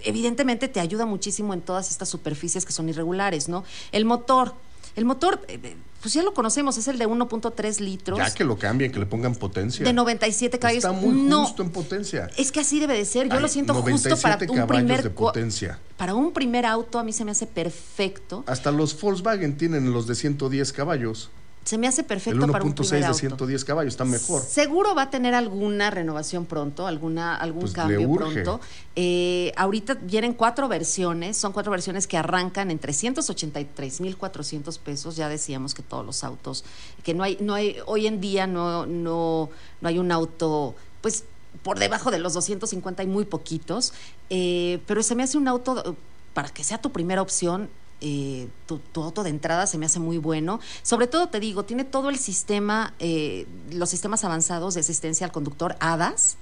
evidentemente te ayuda muchísimo en todas estas superficies que son irregulares, ¿no? El motor. El motor, eh, eh, pues ya lo conocemos, es el de 1.3 litros. Ya que lo cambien, que le pongan potencia. De 97 caballos. Está muy no, justo en potencia. es que así debe de ser. Yo Ay, lo siento justo 97 para un primer de potencia. para un primer auto a mí se me hace perfecto. Hasta los Volkswagen tienen los de 110 caballos. Se me hace perfecto para un 1.6 primer de auto. 110 caballos está mejor. Seguro va a tener alguna renovación pronto, alguna, algún Pues cambio pronto. Eh, ahorita vienen cuatro versiones, son cuatro versiones que arrancan en 383.400 pesos. Ya decíamos que todos los autos, que no hay, no hay, hoy en día no, no, no hay un auto, pues por debajo de los 250 hay muy poquitos, eh, pero se me hace un auto, para que sea tu primera opción, eh, tu, tu auto de entrada se me hace muy bueno. Sobre todo, te digo, tiene todo el sistema, eh, los sistemas avanzados de asistencia al conductor, ADAS,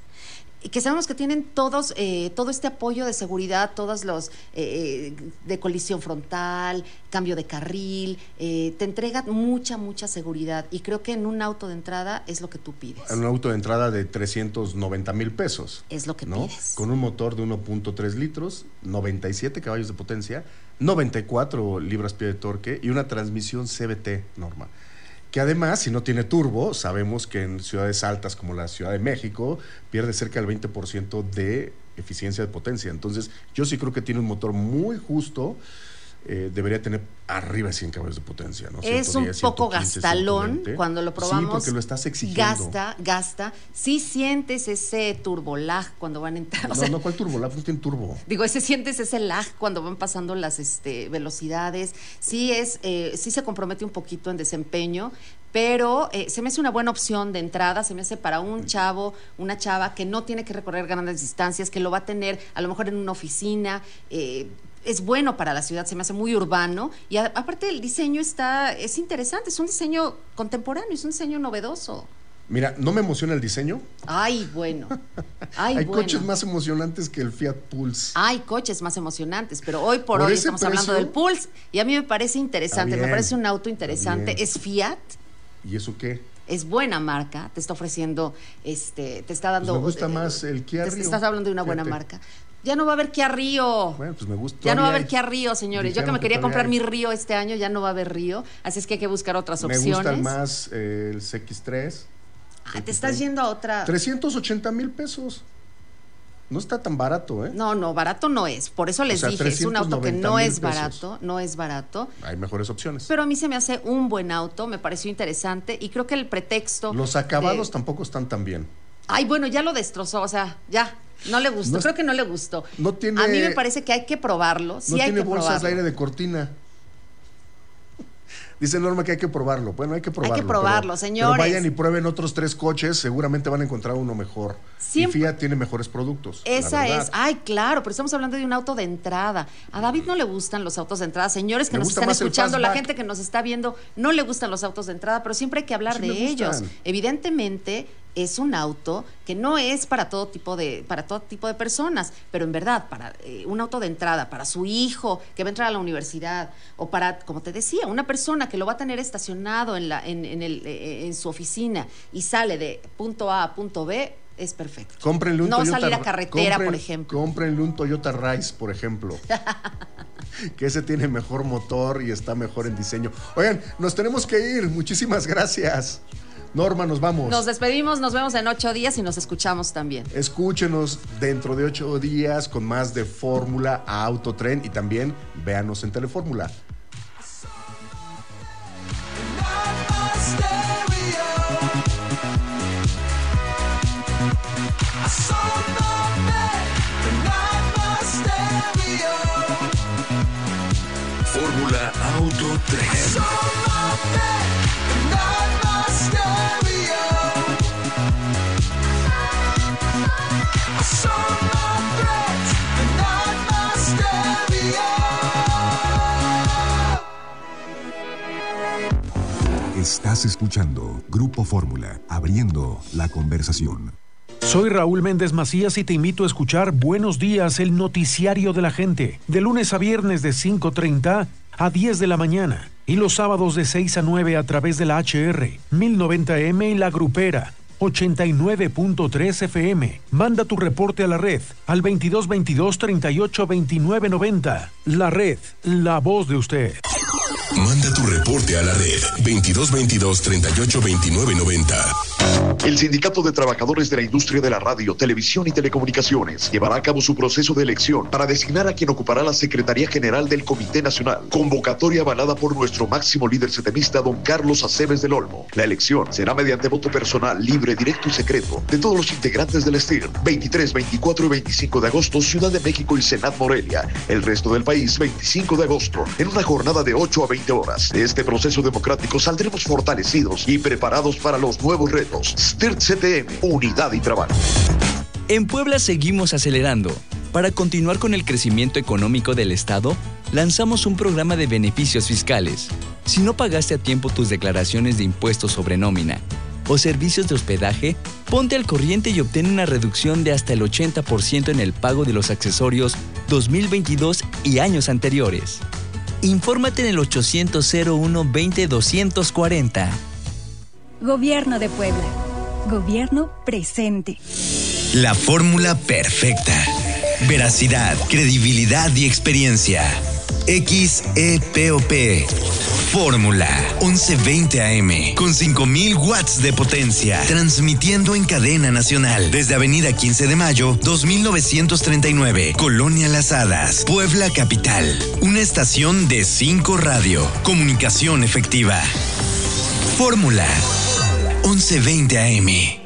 y que sabemos que tienen todos eh, todo este apoyo de seguridad, todos los eh, de colisión frontal, cambio de carril, eh, te entrega mucha, mucha seguridad. Y creo que en un auto de entrada es lo que tú pides. Un auto de entrada de 390 mil pesos. Es lo que ¿no? pides. Con un motor de 1.3 litros, 97 caballos de potencia, 94 libras-pie de torque y una transmisión CBT normal. Que además, si no tiene turbo, sabemos que en ciudades altas como la Ciudad de México pierde cerca del 20% de eficiencia de potencia. Entonces, yo sí creo que tiene un motor muy justo. Eh, debería tener arriba de 100 caballos de potencia. ¿no? Es un 110, poco 115, gastalón 120. cuando lo Sí, probamos. porque lo estás exigiendo. Gasta, gasta. Sí sientes ese turbolag cuando van a entrar. o No, sea, no, ¿cuál turbo? La no tiene turbo. Digo, ese sientes ese lag cuando van pasando las este, velocidades. Sí es, eh, sí se compromete un poquito en desempeño, pero eh, se me hace una buena opción de entrada. Se me hace para un chavo, una chava que no tiene que recorrer grandes distancias, que lo va a tener a lo mejor en una oficina. eh, es bueno para la ciudad, se me hace muy urbano y a- aparte el diseño está es interesante, es un diseño contemporáneo, es un diseño novedoso. Mira, no me emociona el diseño. Ay, bueno. Ay, Hay bueno. coches más emocionantes que el Fiat Pulse. Hay coches más emocionantes, pero hoy por, Por hoy estamos hablando del Pulse y a mí me parece interesante, me parece un auto interesante. Es Fiat, ¿Y eso qué? es buena marca, te está ofreciendo, este, te está dando. Pues me gusta eh, más el Kia te estás hablando de una buena Fíjate. marca. Ya no va a haber Kia Río. Bueno, pues me gusta. Ya no va a haber todavía Kia Río, señores. Yo que me que quería comprar hay. mi Río este año, ya no va a haber Río. Así es que hay que buscar otras Me opciones. gustan más eh, el CX3. Ah, te estás yendo a otra. 380 mil pesos. No está tan barato, ¿eh? No, no, barato no es. Por eso les sea, dije, es un auto que 390 no es barato, no es barato. Hay mejores opciones. Pero a mí se me hace un buen auto, me pareció interesante y creo que el pretexto. Los acabados de- tampoco están tan bien. Ay, bueno, ya lo destrozó, o sea, ya. No le gustó, No creo que no le gustó. No tiene. A mí me parece que hay que probarlo. Sí no hay tiene que bolsas probarlo. de aire de cortina. Dice Norma que hay que probarlo. Bueno, hay que probarlo. probarlo, pero- señores. Pero vayan y prueben otros tres coches, seguramente van a encontrar uno mejor. Siempre- Y Fiat tiene mejores productos. Esa es, ay, claro, pero estamos hablando de un auto de entrada. A David no le gustan los autos de entrada. Señores que Me nos están escuchando, la gente que nos está viendo, no le gustan los autos de entrada, pero siempre hay que hablar Sí de ellos. Evidentemente es un auto que no es para todo tipo de para todo tipo de personas, pero en verdad para eh, un auto de entrada para su hijo que va a entrar a la universidad o para como te decía una persona que lo va a tener estacionado en la en, en el, eh, en su oficina y sale de punto A a punto B es perfecto. Cómprenle un no Toyota. salir a carretera, compren- por ejemplo. Cómprenle un Toyota Rise, por ejemplo. que ese tiene mejor motor y está mejor en diseño. Oigan, nos tenemos que ir. Muchísimas gracias. Norma, nos vamos. Nos despedimos, nos vemos en ocho días y nos escuchamos también. Escúchenos dentro de ocho días con más de Fórmula a Autotren y también véanos en Telefórmula. Fórmula Auto Tren. Estás escuchando Grupo Fórmula, abriendo la conversación. Soy Raúl Méndez Macías y te invito a escuchar Buenos Días, el noticiario de la gente, de lunes a viernes de 5.30 a 10 de la mañana y los sábados de 6 a 9 a través de la HR, 1090M y la Grupera. 89.3 FM. Manda tu reporte a la red al 2222 38 29 90. La red, la voz de usted. Manda tu reporte a la red 2222 38 29 90. El Sindicato de Trabajadores de la Industria de la Radio, Televisión y Telecomunicaciones llevará a cabo su proceso de elección para designar a quien ocupará la Secretaría General del Comité Nacional. Convocatoria avalada por nuestro máximo líder setemista, don Carlos Aceves del Olmo. La elección será mediante voto personal, libre, directo y secreto de todos los integrantes del STIR. 23, 24 y 25 de agosto, Ciudad de México y Senat Morelia. El resto del país, 25 de agosto, en una jornada de 8 a 20 horas. De este proceso democrático saldremos fortalecidos y preparados para los nuevos retos. CTM, unidad y trabajo. En Puebla seguimos acelerando. Para continuar con el crecimiento económico del Estado, lanzamos un programa de beneficios fiscales. Si no pagaste a tiempo tus declaraciones de impuestos sobre nómina o servicios de hospedaje, ponte al corriente y obtén una reducción de hasta el 80% en el pago de los accesorios 2022 y años anteriores. Infórmate en el 800 01 20 240. Gobierno de Puebla. Gobierno presente. La fórmula perfecta. Veracidad, credibilidad y experiencia. XEPOP. Fórmula 1120 AM con 5000 watts de potencia, transmitiendo en cadena nacional desde Avenida 15 de Mayo, 2939, Colonia Las Hadas, Puebla Capital. Una estación de 5 radio, comunicación efectiva. Fórmula 1120 AM.